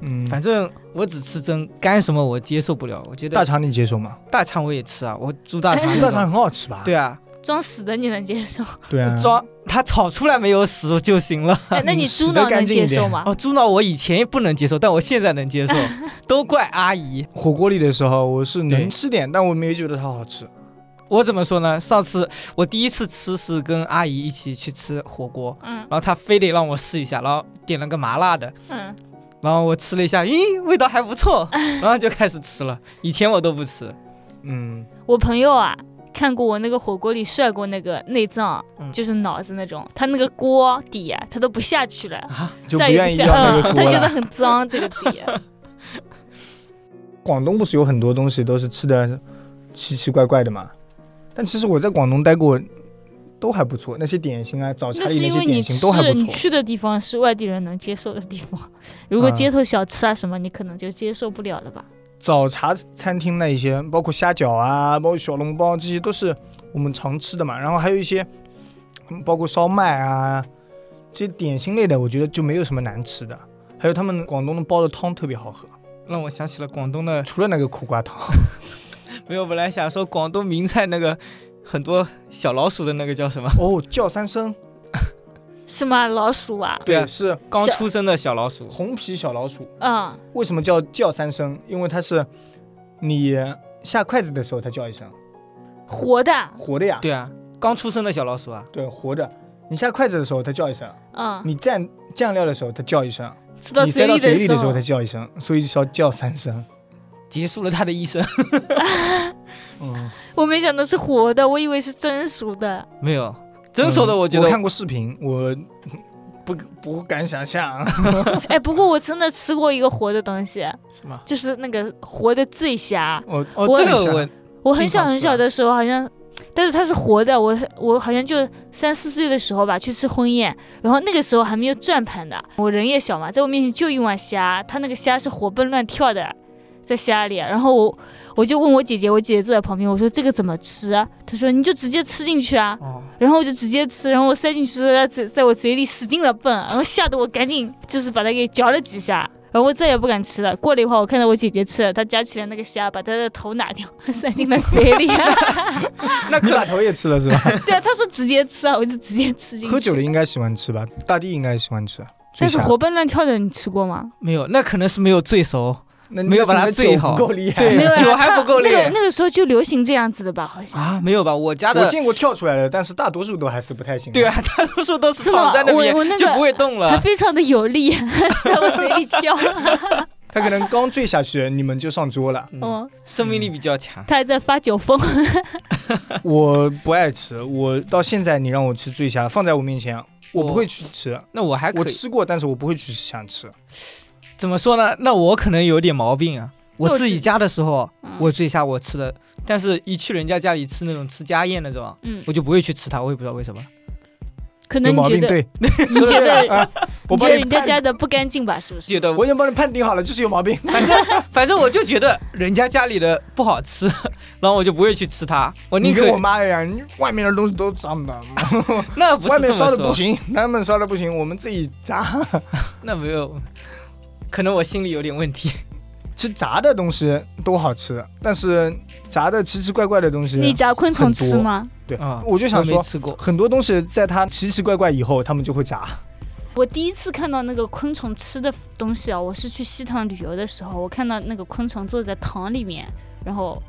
嗯，反正我只吃蒸，干什么我接受不了。我觉得大肠你接受吗？大肠我也吃啊，我猪大肠猪大肠很好吃吧？对啊，装死的你能接受？对啊，装它炒出来没有屎就行了。哎，那你猪脑能接受吗？哦，猪脑我以前不能接受，但我现在能接受，都怪阿姨。火锅里的时候我是能吃点，但我没觉得它好吃。我怎么说呢？上次我第一次吃是跟阿姨一起去吃火锅，嗯然后她非得让我试一下，然后点了个麻辣的，嗯，然后我吃了一下，咦，味道还不错，然后就开始吃了。以前我都不吃，嗯，我朋友啊。看过我那个火锅里涮过那个内脏，嗯就是脑子那种，他那个锅底啊，他都不下去了，啊，就不愿意要那嗯，个锅了。他觉得很脏这个底。广东不是有很多东西都是吃的奇奇怪怪的嘛？但其实我在广东待过，都还不错。那些点心啊，早茶那里那些点心都还不错。去的地方是外地人能接受的地方，如果嗯街头小吃啊什么，你可能就接受不了了吧？早茶餐厅那一些，包括虾饺啊，包括小笼包，这些都是我们常吃的嘛。然后还有一些，嗯包括烧麦啊，这些点心类的，我觉得就没有什么难吃的。还有他们广东的煲的汤特别好喝，让我想起了广东的，除了那个苦瓜汤。没有，本来想说广东名菜那个很多小老鼠的那个叫什么？哦，叫三声，是吗？老鼠啊，对啊是刚出生的小老鼠，红皮小老鼠。嗯，为什么叫叫三声？因为它是你下筷子的时候它叫一声，活的，活的呀。对啊，刚出生的小老鼠啊，对，活的。你下筷子的时候它叫一声，嗯，你蘸酱料的时候它叫一声，吃到你塞到里时候嘴里的时候它，叫一声，所以叫叫三声。结束了他的一生。嗯，我没想到是活的，我以为是蒸熟的。没有，蒸熟的我觉得我看过视频，我 不不敢想象。哎，不过我真的吃过一个活的东西，什么？就是那个活的醉虾。我哦，我这个我我很小很小的时候好像，但是它是活的，我我好像就三四岁的时候吧，去吃婚宴，然后那个时候还没有转盘的，我人也小嘛，在我面前就一碗虾，它那个虾是活蹦乱跳的，在虾里，然后我我就问我姐姐，我姐姐坐在旁边，我说这个怎么吃啊？她说你就直接吃进去啊。哦，然后我就直接吃，然后我塞进去，在嘴在我嘴里使劲的蹦，然后吓得我赶紧就是把它给嚼了几下，然后我再也不敢吃了。过了一会儿，我看到我姐姐吃了，她夹起来那个虾，把她的头拿掉，塞进了嘴里。那你把头也吃了是吧？对啊，她说直接吃啊，我就直接吃进去。喝酒的应该喜欢吃吧？大地应该喜欢吃。但是活蹦乱跳的你吃过吗？没有，那可能是没有醉熟。那没有把它醉醉好不够厉害。对没有啊酒还不够那烈个那个时候就流行这样子的吧，好像。啊，没有吧？我家的我见过跳出来的，但是大多数都还是不太行。对啊，，大多数都是躺在那边我我那个就不会动了。还非常的有力，在我嘴里跳。他可能刚醉下去，你们就上桌了。嗯哦，生命力比较强。他还在发酒疯。我不爱吃，我到现在你让我吃醉虾，放在我面前，我不会去吃。那我还可以我吃过，但是我不会去想吃。怎么说呢？那我可能有点毛病啊。我自己家的时候，嗯我醉虾我吃的，但是一去人家家里吃那种吃家宴那种，嗯，我就不会去吃它，我也不知道为什么。可有毛病，能 你觉得 对，你觉得啊我觉得人家家的不干净吧？是不是？觉得我已经帮你判定好了，就是有毛病。反正反正我就觉得人家家里的不好吃，然后我就不会去吃它。我宁可我妈一样，你外面的东西都脏的，那不外面是这么说，烧的不行，他们烧的不行，我们自己炸。那没有，可能我心里有点问题。其实炸的东西都好吃，但是炸的奇奇怪怪的东西，你炸昆虫吃吗？对啊，我就想说，吃过。很多东西在它奇奇怪怪以后，他们就会炸。我第一次看到那个昆虫吃的东西啊，我是去西塘旅游的时候，我看到那个昆虫坐在塘里面，然后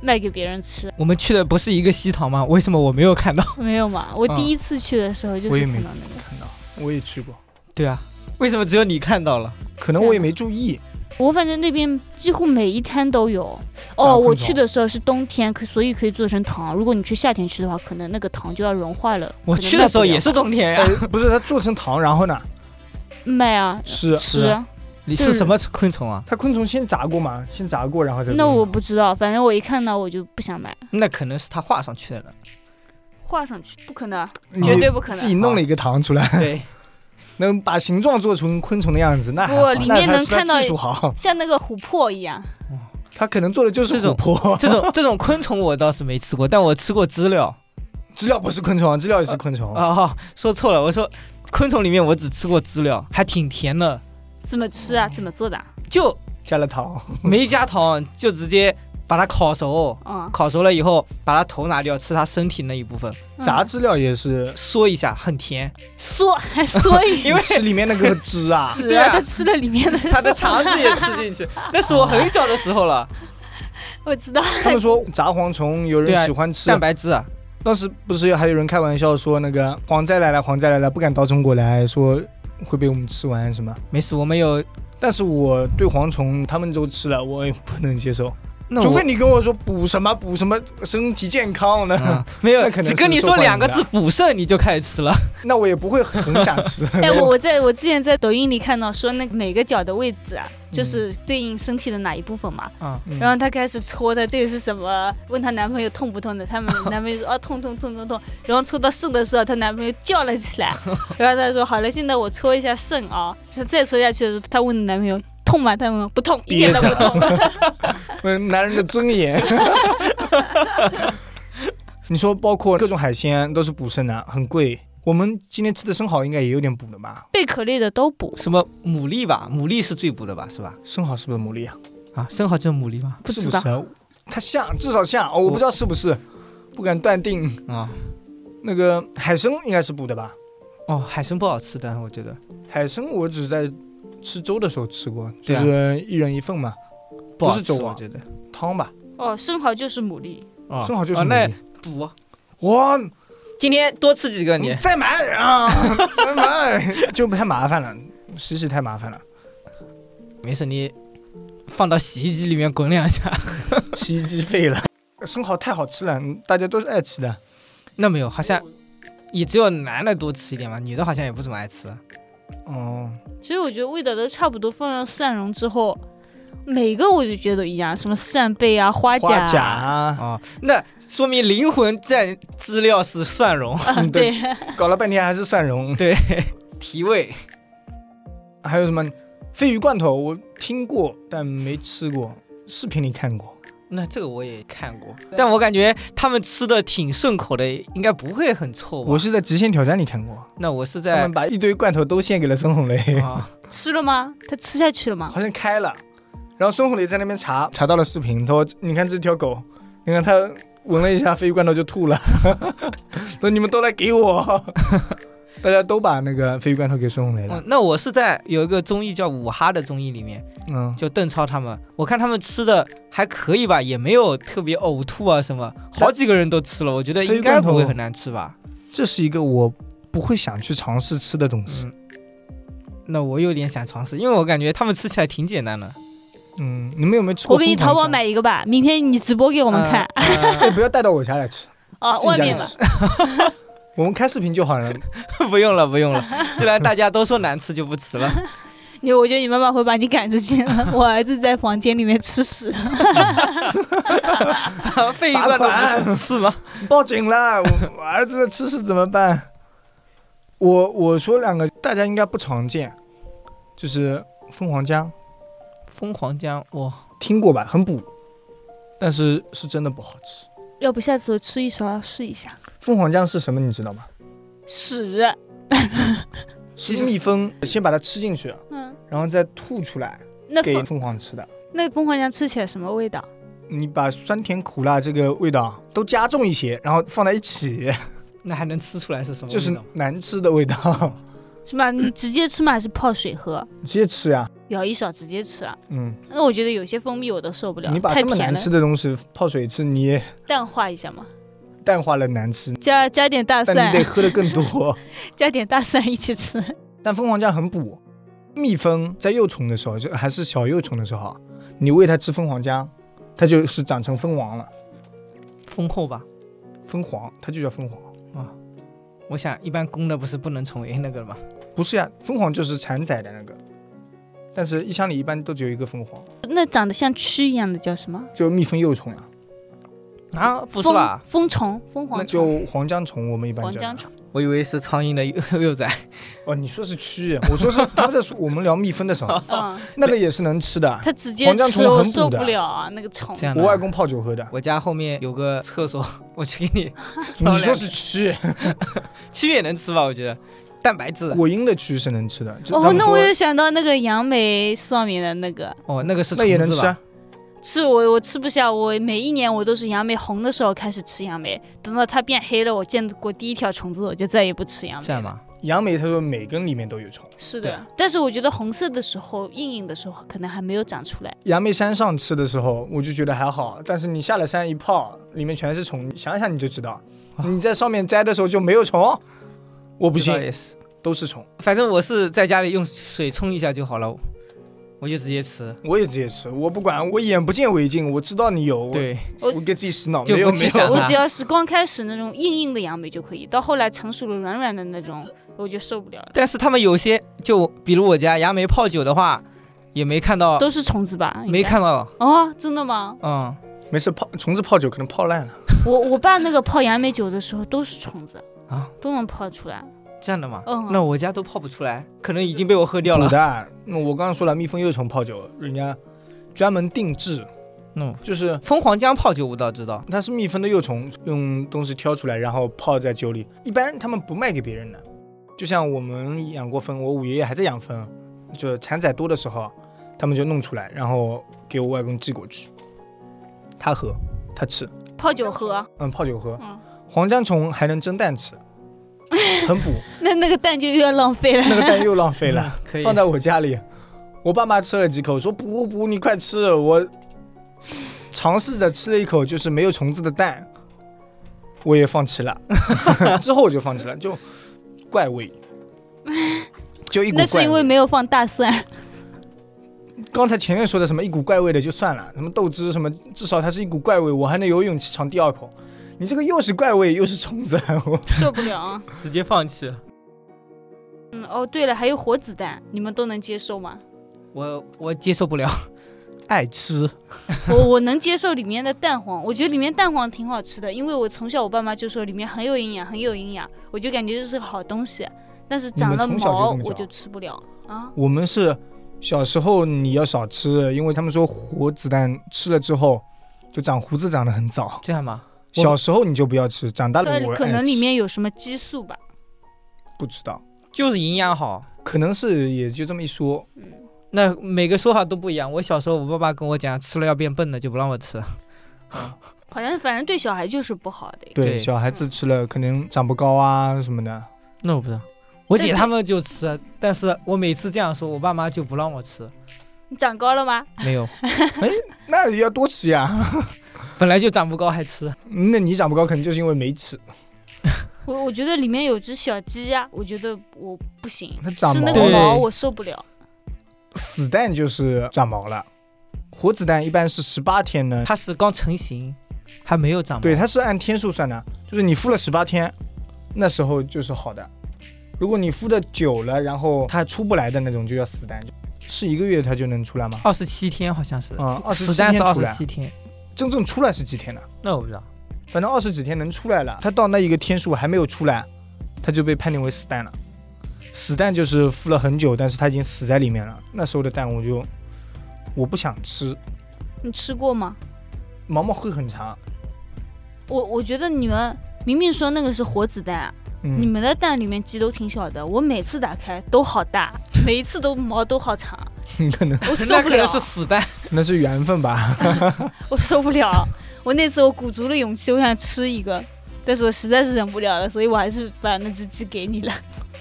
卖给别人吃。我们去的不是一个西塘吗？为什么我没有看到？没有嘛？我嗯第一次去的时候就是我也没看到那个。看到，我也去过，对啊，为什么只有你看到了？可能我也没注意。我反正那边几乎每一摊都有。哦，我去的时候是冬天，可所以可以做成糖。如果你去夏天去的话，可能那个糖就要融化了。我去的时候也是冬天呀。呃，不是，它做成糖，然后呢，卖啊吃吃。你是什么昆虫啊？它昆虫先炸过吗，先炸过，然后再那我不知道，反正我一看到我就不想买。那可能是他画上去的了。画上去不可能，绝对不可能。自己弄了一个糖出来，对，能把形状做成昆虫的样子，那还不好里面能看到技术好，像那个琥珀一样，他可能做的就是这种琥珀。这种这种昆虫我倒是没吃过，但我吃过知了。知了不是昆虫，知了也是昆虫。哦，说错了，我说昆虫里面我只吃过知了，还挺甜的，怎么吃啊？怎么做的啊？就加了糖，没加糖，就直接把它烤熟。嗯，烤熟了以后，把它头拿掉，吃它身体那一部分，嗯炸知了也是嗦一下，很甜。嗦还 嗦一下因为吃里面那个汁啊，屎对啊他吃了里面的它的肠子也吃进去，那是我很小的时候了。我知道。他们说炸蝗虫有人喜欢吃蛋，白质啊，当时不是还有人开玩笑说那个蝗灾来了，蝗灾来了，不敢到中国来说会被我们吃完什么。没事，我们有。但是我对蝗虫他们都吃了，我也不能接受，那除非你跟我说补什么补什么身体健康呢，嗯没有可能，只跟你说两个字补肾，你就开始吃了。那我也不会很想吃。哎，我我在我之前在抖音里看到说，那个每个脚的位置啊，就是对应身体的哪一部分嘛。然后她开始戳的这个是什么？问她男朋友痛不痛的，他们男朋友说啊痛痛痛痛痛。然后戳到肾的时候，她男朋友叫了起来。然后她说好了，现在我戳一下肾啊。她再戳下去的时候，她问男朋友痛吗？他们不痛，一点都不痛。嗯，男人的尊严。你说包括各种海鲜都是补肾的，很贵。我们今天吃的生蚝应该也有点补的吧？贝壳类的都补，什么牡蛎吧？牡蛎是最补的吧？是吧？生蚝是不是牡蛎啊？啊，生蚝就是牡蛎吗？不知道是不是。啊？它像，至少像，哦，我不知道是不是，不敢断定。啊，那个海参应该是补的吧？哦，海参不好吃的，我觉得海参我只在吃粥的时候吃过，就是一人一份嘛，不好吃，是粥啊我觉得。汤吧。哦，生蚝就是牡蛎。哦生蚝就是牡蛎。补。哇，今天多吃几个你。再买啊，再买就不太麻烦了，洗洗太麻烦了。没事，你放到洗衣机里面滚两下。洗衣机废了。生蚝太好吃了，大家都是爱吃的。那没有，好像也只有男的多吃一点吧，女的好像也不怎么爱吃。哦，所以我觉得味道都差不多，放上蒜蓉之后，每个我就觉得一样，什么扇贝啊、花甲啊，啊，哦，那说明灵魂在资料是蒜蓉，嗯对。对，搞了半天还是蒜蓉。对，提味。还有什么？鲱鱼罐头我听过，但没吃过，视频里看过。那这个我也看过，但我感觉他们吃的挺顺口的，应该不会很臭吧？我是在《极限挑战》里看过，那我是他在们把一堆罐头都献给了孙红雷，啊，吃了吗？他吃下去了吗？好像开了，然后孙红雷在那边查，查到了视频，他说：“你看这条狗，你看它闻了一下鲱鱼罐头就吐了，说你们都来给我。”大家都把那个鲱鱼罐头给孙红雷了嗯。那我是在有一个综艺叫《五哈》的综艺里面，嗯，就邓超他们，我看他们吃的还可以吧，也没有特别呕吐啊什么，好几个人都吃了，我觉得应该不会很难吃吧。这是一个我不会想去尝试吃的东西。嗯，那我有点想尝试，因为我感觉他们吃起来挺简单的。嗯，你们有没有吃过？我给你淘宝。买一个吧，明天你直播给我们看。呃哎，不要带到我家来吃，啊，外面了。吃。我们开视频就好了。不用了，不用了，既然大家都说难吃，就不吃了。你我觉得你妈妈会把你赶出去。我儿子在房间里面吃屎。费一罐都不是吃吗？报警了！我我儿子吃屎怎么办？我我说两个大家应该不常见，就是凤凰浆，蜂皇浆，我，听过吧？很补，但是是真的不好吃。要不下次我吃一勺试一下。凤凰浆是什么？你知道吗？屎，是蜜蜂先把它吃进去，嗯，然后再吐出来给那蜂凤凰吃的。那个蜂皇浆吃起来什么味道？你把酸甜苦辣这个味道都加重一些，然后放在一起，那还能吃出来是什么味道？就是难吃的味道。是吗？你直接吃吗？还是泡水喝？直接吃呀，舀一勺直接吃啊？嗯，那我觉得有些蜂蜜我都受不了，你把太甜了这么难吃，的东西泡水吃，你也淡化一下嘛，淡化了难吃，加加点大但蒜你得，喝的更多。加点大蒜一起吃。但蜂皇浆很补，蜜蜂在幼虫的时候，就还是小幼虫的时候，你喂它吃蜂皇浆，它就是长成蜂王了。蜂后吧？蜂皇，它就叫蜂皇。我想一般公的不是不能成为那个吗？不是呀，蜂皇就是产崽的那个，但是一箱里一般都只有一个蜂皇，那长得像蛆一样的叫什么？就蜜蜂幼虫呀，啊，不是吧？蜂蜂虫，蜂那皇虫，就黄浆虫，我们一般叫。黄浆虫。我以为是苍蝇的幼幼崽。哦，你说是蛆，我说是他在说我们聊蜜蜂的时候，嗯，那个也是能吃的，他直接黄浆吃我虫很补的受不了啊，那个虫。我外公泡酒喝的。我家后面有个厕所，我去给你。你说是蛆，蛆也能吃吧？我觉得蛋白质。果蝇的蛆是能吃的。哦，那我又想到那个杨梅上面的那个，哦，那个是那也能虫子吧吃啊？。是我我吃不下，我每一年我都是杨梅红的时候开始吃杨梅，等到它变黑了，我见过第一条虫子，我就再也不吃杨梅。这样？吗？杨梅他说每根里面都有虫，是的，但是我觉得红色的时候硬硬的时候可能还没有长出来。杨梅山上吃的时候我就觉得还好，但是你下了山一泡，里面全是虫，想想你就知道，你在上面摘的时候就没有虫，我不信也是。都是虫，反正我是在家里用水冲一下就好了，我就直接吃。我也直接吃，我不管，我眼不见为净，我知道你有，对，我，我给自己洗脑，没有没有，我只要是刚开始那种硬硬的杨梅就可以，到后来成熟了软软的那种，我就受不了了。但是他们有些就比如我家杨梅泡酒的话，也没看到，都是虫子吧？没看到。哦，真的吗？嗯，没事泡虫子泡酒可能泡烂了，我我爸那个泡杨梅酒的时候都是虫子啊，都能泡出来。这样的吗？嗯那我家都泡不出来，可能已经被我喝掉了。补的。那我刚刚说了，蜜蜂幼虫泡酒，人家专门定制，嗯，就是蜂皇浆泡酒我倒知道。它是蜜蜂的幼虫，用东西挑出来，然后泡在酒里。一般他们不卖给别人的，就像我们养过蜂，我五爷爷还在养蜂，就产崽多的时候，他们就弄出来，然后给我外公寄过去，他喝，他吃，泡酒喝，嗯，泡酒喝。嗯，黄浆虫还能蒸蛋吃，很补，那那个蛋就又要浪费了。那个蛋又浪费了。嗯 可以放在我家里，我爸妈吃了几口，说不不不，你快吃。我尝试着吃了一口，就是没有虫子的蛋，我也放弃了。之后我就放弃了，就怪味，就一股那是。因为没有放大蒜。刚才前面说的什么一股怪味的就算了，什么豆汁什么，至少它是一股怪味，我还能有勇气尝第二口。你这个又是怪味又是虫子，我受不了啊！直接放弃。嗯，哦，对了，还有活子弹，你们都能接受吗？我我接受不了。爱吃。我我能接受里面的蛋黄，我觉得里面蛋黄挺好吃的，因为我从小我爸妈就说里面很有营养，很有营养，我就感觉这是个好东西。但是长了毛我就吃不了啊。我们是小时候你要少吃，因为他们说活子弹吃了之后就长胡子长得很早。这样吗？我小时候你就不要吃，长大了我，可能里面有什么激素吧。不知道，就是营养好。可能是也就这么一说。嗯那每个说法都不一样。我小时候，我爸爸跟我讲，吃了要变笨的，就不让我吃。好像反正对小孩就是不好的。对，小孩子吃了可能长不高啊什么的。那我不知道。我姐他们就吃，但是我每次这样说，我爸妈就不让我吃。你长高了吗？没有，哎那也要多吃呀。本来就长不高还吃。那你长不高，可能就是因为没吃。我我觉得里面有只小鸡呀、我觉得我不行它，长是那个毛我受不了。死蛋就是长毛了，活子弹一般是十八天呢。它是刚成型，还没有长毛。对，它是按天数算的，就是你孵了十八天，那时候就是好的。如果你孵的久了，然后它出不来的那种，就叫死蛋。是一个月它就能出来吗？二十七天好像是。啊、二十七天出来，十七天。真正出来是几天呢？那我不知道。反正二十几天能出来了。它到那一个天数还没有出来，它就被判定为死蛋了。死蛋就是孵了很久，但是它已经死在里面了。那时候的蛋我就我不想吃，你吃过吗？毛毛会很长。我我觉得你们明明说那个是活子弹，嗯，你们的蛋里面鸡都挺小的，我每次打开都好大，每一次都毛都好长，可能我受不了可能，是死蛋。那是缘分吧。我受不了。我那次我鼓足了勇气，我想吃一个，但是我实在是忍不了了，所以我还是把那只鸡给你了。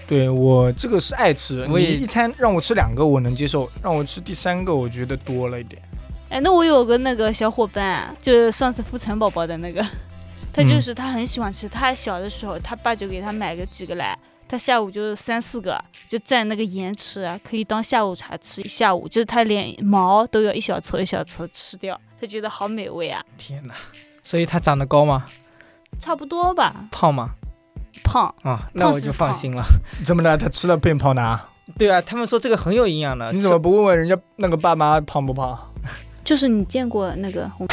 对我这个是爱吃，我也一餐让我吃两个我能接受，让我吃第三个我觉得多了一点。哎，那我有个那个小伙伴，就是上次孵蚕宝宝的那个，他嗯就是他很喜欢吃，他小的时候他爸就给他买个几个来，他下午就是三四个，就蘸那个盐吃啊，可以当下午茶吃一下午，就是他连毛都要一小撮一小撮吃掉，他觉得好美味啊，天哪！所以他长得高吗？差不多吧，胖吗？胖。啊，那我就放心了。怎么了？他吃了变胖的啊？对啊，他们说这个很有营养的。你怎么不问问人家那个爸妈胖不胖？就是你见过那个我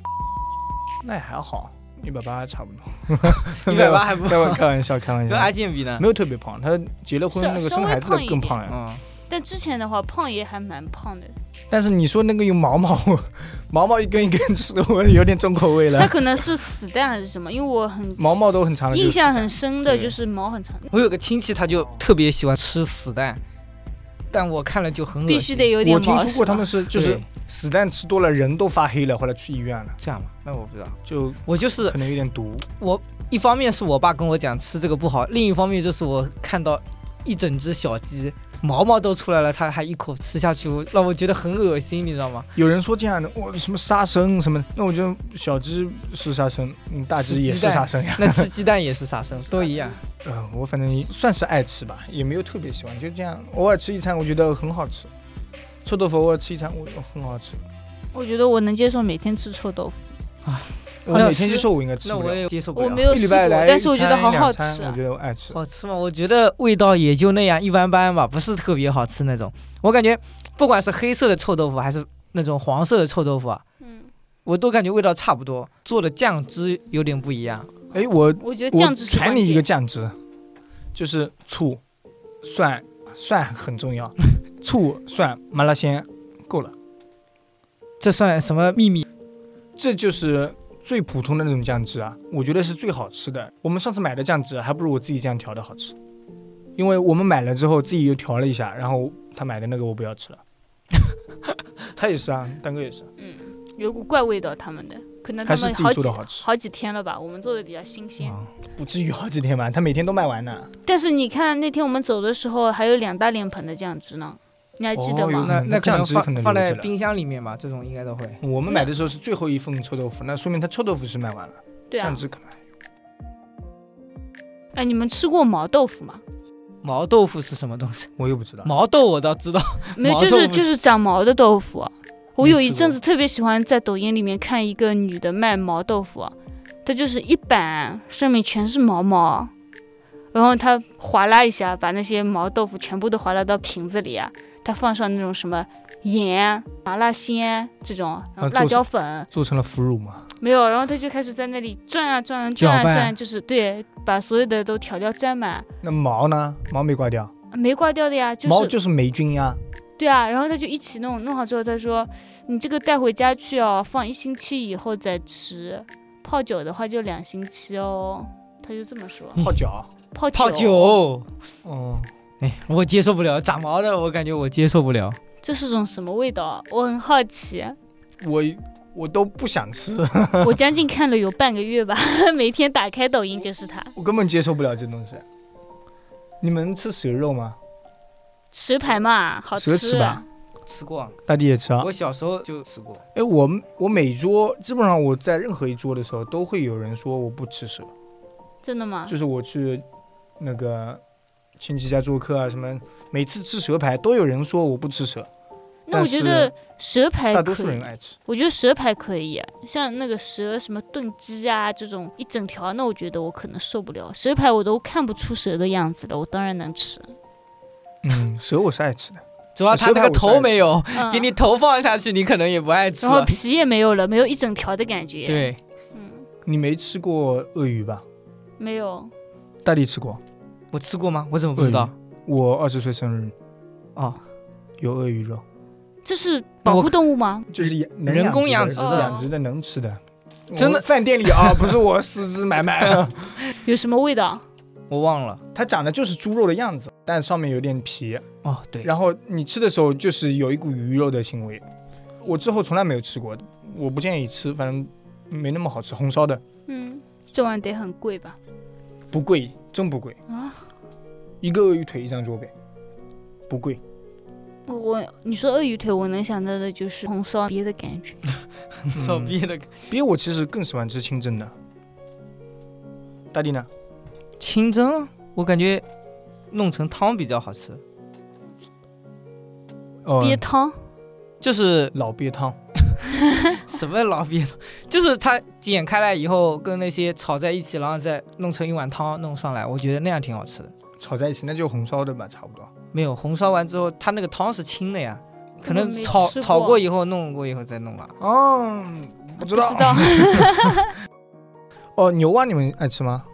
那也还好，一百八差不多。一百八还不开玩开玩笑，开玩跟阿笑，健比呢？没有特别胖。他结了婚，那个生孩子的更胖呀。嗯，但之前的话胖也还蛮胖的，但是你说那个有毛毛，毛毛一根一根吃，我有点重口味他了。可能是死蛋还是什么，因为我很毛毛都很长的，印象很深的就是毛很长，我有个亲戚，他就特别喜欢吃死蛋，但我看了就很恶心。必须得有点我听毛。是吧说过他们是就是对死蛋吃多了人都发黑了，后来去医院了，这样吗？那我不知道。就我就是可能有点毒。我一方面是我爸跟我讲吃这个不好，另一方面就是我看到一整只小鸡毛毛都出来了，他还一口吃下去，我让我觉得很恶心，你知道吗？有人说这样的，我什么杀生什么的，那我觉得小鸡是杀生，嗯，大鸡也是杀生呀。那吃鸡蛋也是杀生，都一样。嗯，我反正算是爱吃吧，也没有特别喜欢，就这样偶尔吃一餐，我觉得很好吃。臭豆腐偶尔吃一餐，我很好吃。我觉得我能接受每天吃臭豆腐，我那吃每天去说，我应该吃不了。那我也接受不了。我没有吃过一礼拜，来但是我觉得好好两餐吃啊。我觉得我爱吃。好吃吗？我觉得味道也就那样，一般般吧，不是特别好吃那种。我感觉不管是黑色的臭豆腐，还是那种黄色的臭豆腐啊，嗯，我都感觉味道差不多，做的酱汁有点不一样。哎，我我觉得酱汁是关传你一个。酱汁，就是醋、蒜，蒜很重要，醋、蒜、麻辣鲜够了，这算什么秘密？这就是最普通的那种酱汁啊，我觉得是最好吃的。我们上次买的酱汁还不如我自己这样调的好吃，因为我们买了之后自己又调了一下，然后他买的那个我不要吃了。他也是啊，蛋哥也是，嗯，有股怪味道，他们的可能他们好几做的好吃，好几天了吧，我们做的比较新鲜。啊不至于好几天吧？他每天都卖完呢。但是你看那天我们走的时候，还有两大脸盆的酱汁呢，你还记得吗？嗯那那可能酱汁可能放在冰箱里面吧，这种应该都会。我们买的时候是最后一份臭豆腐，那说明他臭豆腐是卖完了，对啊酱，汁可能还有。哎，你们吃过毛豆腐吗？毛豆腐是什么东西？我又不知道。毛豆我倒知道，没有，毛豆就是就是长毛的豆腐。啊我有一阵子特别喜欢在抖音里面看一个女的卖毛豆腐，啊她就是一板上面全是毛毛，然后他划拉一下，把那些毛豆腐全部都划拉到瓶子里啊，他放上那种什么盐、麻辣鲜这种，然后辣椒粉，做成了腐乳嘛？没有，然后他就开始在那里转啊转啊转啊转，就是对，把所有的都调料沾满，那毛呢？毛没刮掉，没刮掉的呀，就是毛就是霉菌呀。对对啊，然后他就一起弄，弄好之后他说，你这个带回家去哦，放一星期以后再吃，泡酒的话就两星期哦，他就这么说。泡脚，泡泡酒，哦，哎，我接受不了长毛的，我感觉我接受不了。这是种什么味道啊？我很好奇。我我都不想吃，我将近看了有半个月吧，每天打开抖音就是它。我根本接受不了这东西。你们吃蛇肉吗？蛇排嘛，好吃。蛇吃吧，吃过，大地也吃啊。我小时候就吃过。哎，我我每桌基本上我在任何一桌的时候，都会有人说我不吃蛇。真的吗？就是我去那个亲戚家做客啊，什么每次吃蛇排都有人说我不吃蛇，那我觉得蛇排大多数人爱吃。我觉得蛇排可以，像那个蛇什么炖鸡啊这种一整条，那我觉得我可能受不了。蛇排我都看不出蛇的样子了，我当然能吃。嗯，蛇我是爱吃的，主要它那个头没有，嗯给你头放下去，你可能也不爱吃了。然后皮也没有了，没有一整条的感觉。，对，嗯，你没吃过鳄鱼吧？没有。大地吃过，我吃过吗？我怎么不知道？我二十岁生日哦，有鳄鱼肉，这是保护动物吗？就是养人工养殖的养殖的能吃的。真的饭店里啊，不是我私自买卖的，有什么味道？我忘了。它长得就是猪肉的样子，但上面有点皮，哦，对，然后你吃的时候就是有一股鱼肉的腥味。我之后从来没有吃过，我不建议吃，反正没那么好吃。红烧的嗯，这碗得很贵吧？不贵，真不贵，啊，一个鳄鱼腿一张桌呗，不贵。我你说鳄鱼腿，我能想到的就是红烧鳖的感觉。烧鳖的鳖我其实更喜欢吃清蒸的。大地呢？清蒸，我感觉弄成汤比较好吃，哦，鳖汤，就是老鳖汤，什么老鳖汤，就是它剪开来以后跟那些炒在一起，然后再弄成一碗汤弄上来，我觉得那样挺好吃的。炒在一起，那就红烧的吧，差不多。没有红烧完之后，它那个汤是清的呀，可能炒过炒过以后弄过以后再弄了。哦，不知道。不知道。哦，牛蛙你们爱吃吗？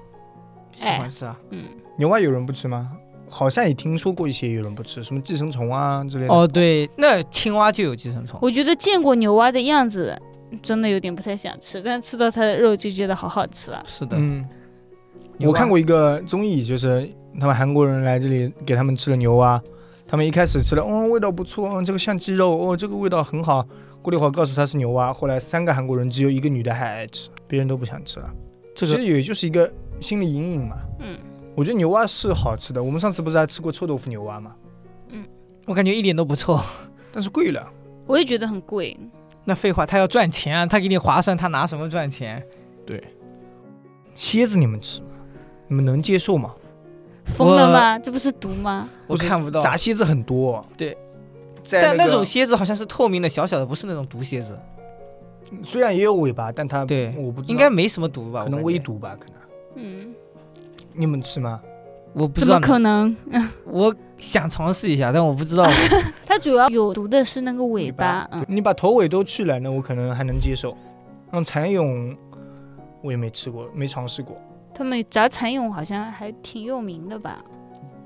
喜欢吃啊。嗯，牛蛙有人不吃吗？好像也听说过一些有人不吃，什么寄生虫啊之类的。哦，对，那青蛙就有寄生虫。我觉得见过牛蛙的样子，真的有点不太想吃，但吃到它的肉就觉得好好吃啊。是的，嗯，我看过一个综艺，就是他们韩国人来这里给他们吃了牛蛙，他们一开始吃了，哦，味道不错，哦，这个像鸡肉，哦，这个味道很好。过了一会儿告诉他是牛蛙，后来三个韩国人只有一个女的还爱吃，别人都不想吃了。这个其实也就是一个心理阴影嘛。嗯，我觉得牛蛙是好吃的，我们上次不是还吃过臭豆腐牛蛙吗？嗯我感觉一点都不臭。但是贵了。我也觉得很贵。那废话，他要赚钱啊，他给你划算，他拿什么赚钱？对蝎子你们吃吗？你们能接受吗？疯了吗？这不是毒吗？我看不到。炸蝎子很多。对，在那个但那种蝎子好像是透明的、小小的，不是那种毒蝎子。虽然也有尾巴，但它对我不知道应该没什么毒吧？可能微。毒吧，可能。嗯，你们吃吗？我不知道，怎么可能？我想尝试一下，但我不知道。它主要有毒的是那个尾巴。嗯，你把头尾都去了，那我可能还能接受。那蚕蛹我也没吃过，没尝试过。他们炸蚕蛹好像还挺有名的吧？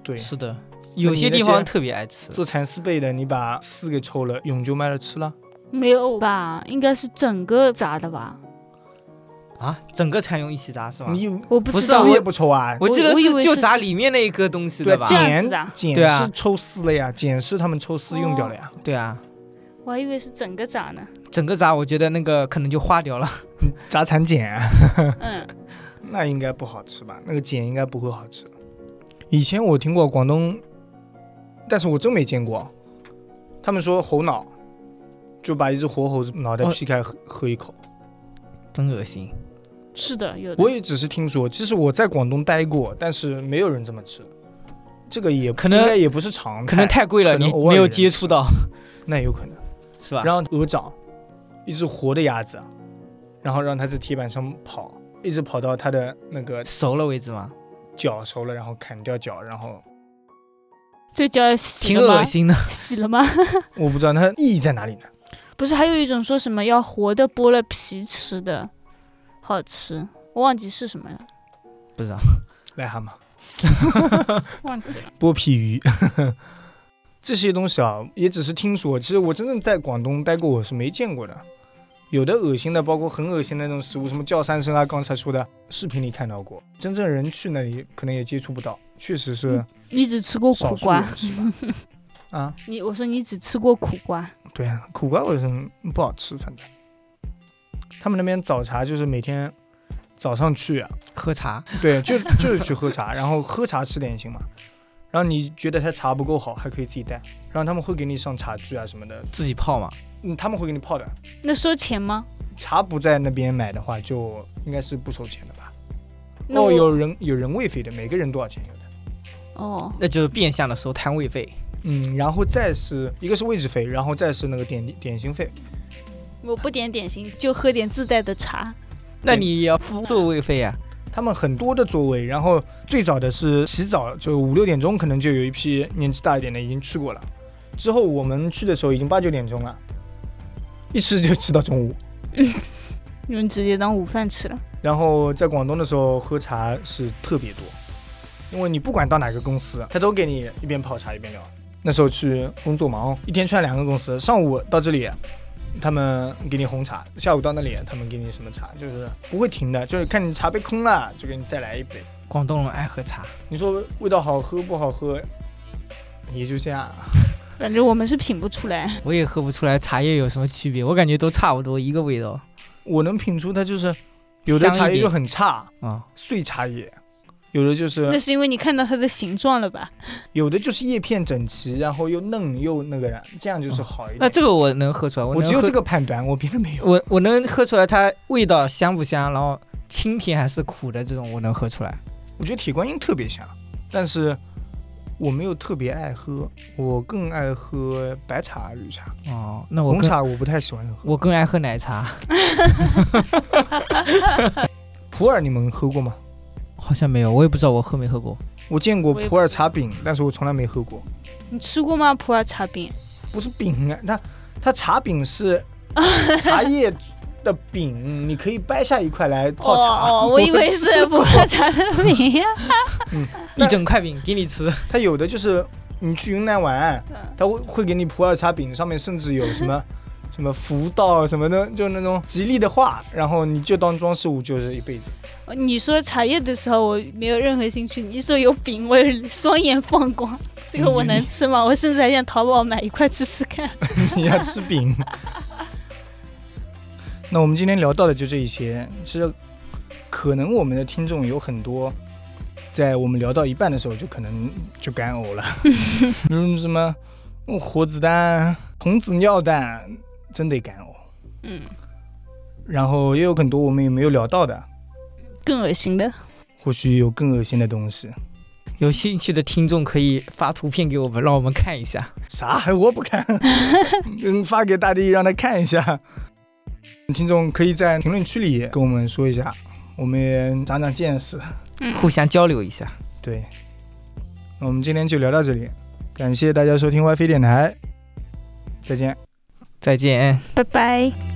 对，是的，有些地方特别爱吃。做蚕丝被的，你把丝给抽了，蛹就卖了吃了。没有吧？应该是整个炸的吧？啊，整个蚕蛹一起炸是吧？你我不知道不是我也不抽啊？我记得我以为就是就炸里面那一个东西对的吧？这样茧子的啊茧对啊是抽丝了呀，茧是他们抽丝用掉了呀。对啊，我还以为是整个炸呢。整个炸我觉得那个可能就化掉了。炸蚕茧啊，嗯，那应该不好吃吧？那个茧应该不会好吃。以前我听过广东，但是我真没见过。他们说猴脑，就把一只活猴子脑袋哦劈开喝喝一口。真恶心。是的，有的。我也只是听说，其实我在广东待过，但是没有人这么吃。这个也可能应该也不是常态，可能太贵了，可能你没有接触到，那有可能。是吧？然后鹅掌，一只活的鸭子，然后让它在铁板上跑，一直跑到它的那个熟了为止吗？脚熟了，然后砍掉脚，然后这叫洗挺恶？心的。洗了吗？我不知道它意义在哪里呢？不是，还有一种说什么要活的剥了皮吃的，好吃，我忘记是什么了，不知道。癞蛤蟆、忘记了。剥皮鱼，这些东西啊，也只是听说。其实我真正在广东待过，我是没见过的。有的恶心的，包括很恶心的那种食物，什么叫三声啊，刚才说的，视频里看到过，真正人去那里可能也接触不到，确实是你只吃过苦瓜。啊，你我说你只吃过苦瓜，对啊，苦瓜我是不好吃，反正他们那边早茶就是每天早上去啊，喝茶，对，就就是去喝茶，然后喝茶吃点心嘛。然后你觉得他茶不够好，还可以自己带，然后他们会给你上茶具啊什么的，自己泡嘛。嗯，他们会给你泡的。那收钱吗？茶不在那边买的话，就应该是不收钱的吧？哦，那我有人有人位费的，每个人多少钱有的。哦，那就是变相的收摊位费。嗯，然后再是一个是位置费，然后再是那个点点心费。我不点点心，就喝点自带的茶。那你也要付座位费啊？他们很多的座位，然后最早的是洗澡，就五六点钟可能就有一批年纪大一点的已经去过了。之后我们去的时候已经八九点钟了，一吃就吃到中午。你们直接当午饭吃了。然后在广东的时候喝茶是特别多，因为你不管到哪个公司，他都给你一边泡茶一边聊。那时候去工作忙，一天串两个公司，上午到这里，他们给你红茶；下午到那里，他们给你什么茶，就是不会停的，就是看你茶杯空了，就给你再来一杯。广东人爱喝茶，你说味道好喝不好喝，也就这样。反正我们是品不出来。我也喝不出来茶叶有什么区别，我感觉都差不多一个味道我能品出它就是有的茶叶就很差，啊。碎茶叶；有的就是那是因为你看到它的形状了吧？有的就是叶片整齐，然后又嫩又那个，这样就是好一点。那这个我能喝出来，能喝我只有这个判断，我别的没有。我我能喝出来它味道香不香，然后清甜还是苦的这种我能喝出来。我觉得铁观音特别香，但是我没有特别爱喝，我更爱喝白茶、绿茶，哦，那我红茶我不太喜欢喝。我更爱喝奶茶 普洱你们喝过吗？好像没有，我也不知道我喝没喝过。我见过普洱茶饼，但是我从来没喝过。你吃过吗？普洱茶饼？不是饼啊，它它茶饼是 茶叶的饼，你可以掰下一块来泡茶。哦哦，我以为是 普洱茶的饼呀。一整块饼给你吃，它有的就是你去云南玩，嗯它会会给你普洱茶饼，上面甚至有什么什么福到什么的，就那种吉利的话，然后你就当装饰物，就是一辈子。你说茶叶的时候，我没有任何兴趣。你一说有饼，我双眼放光。这个我能吃吗？我甚至还想淘宝买一块吃吃看。你要吃饼。那我们今天聊到的就这一些。其实，可能我们的听众有很多，在我们聊到一半的时候，就可能就干呕了，比如什么嗯活子弹、童子尿蛋，真得干呕。嗯，然后也有很多我们也没有聊到的，更恶心的。或许有更恶心的东西。有兴趣的听众可以发图片给我们，让我们看一下。啥？我不看，嗯，发给大地让他看一下。听众可以在评论区里跟我们说一下，我们也长长见识。互相交流一下。对，那我们今天就聊到这里，感谢大家收听 WiFi 电台，再见。再见。拜拜。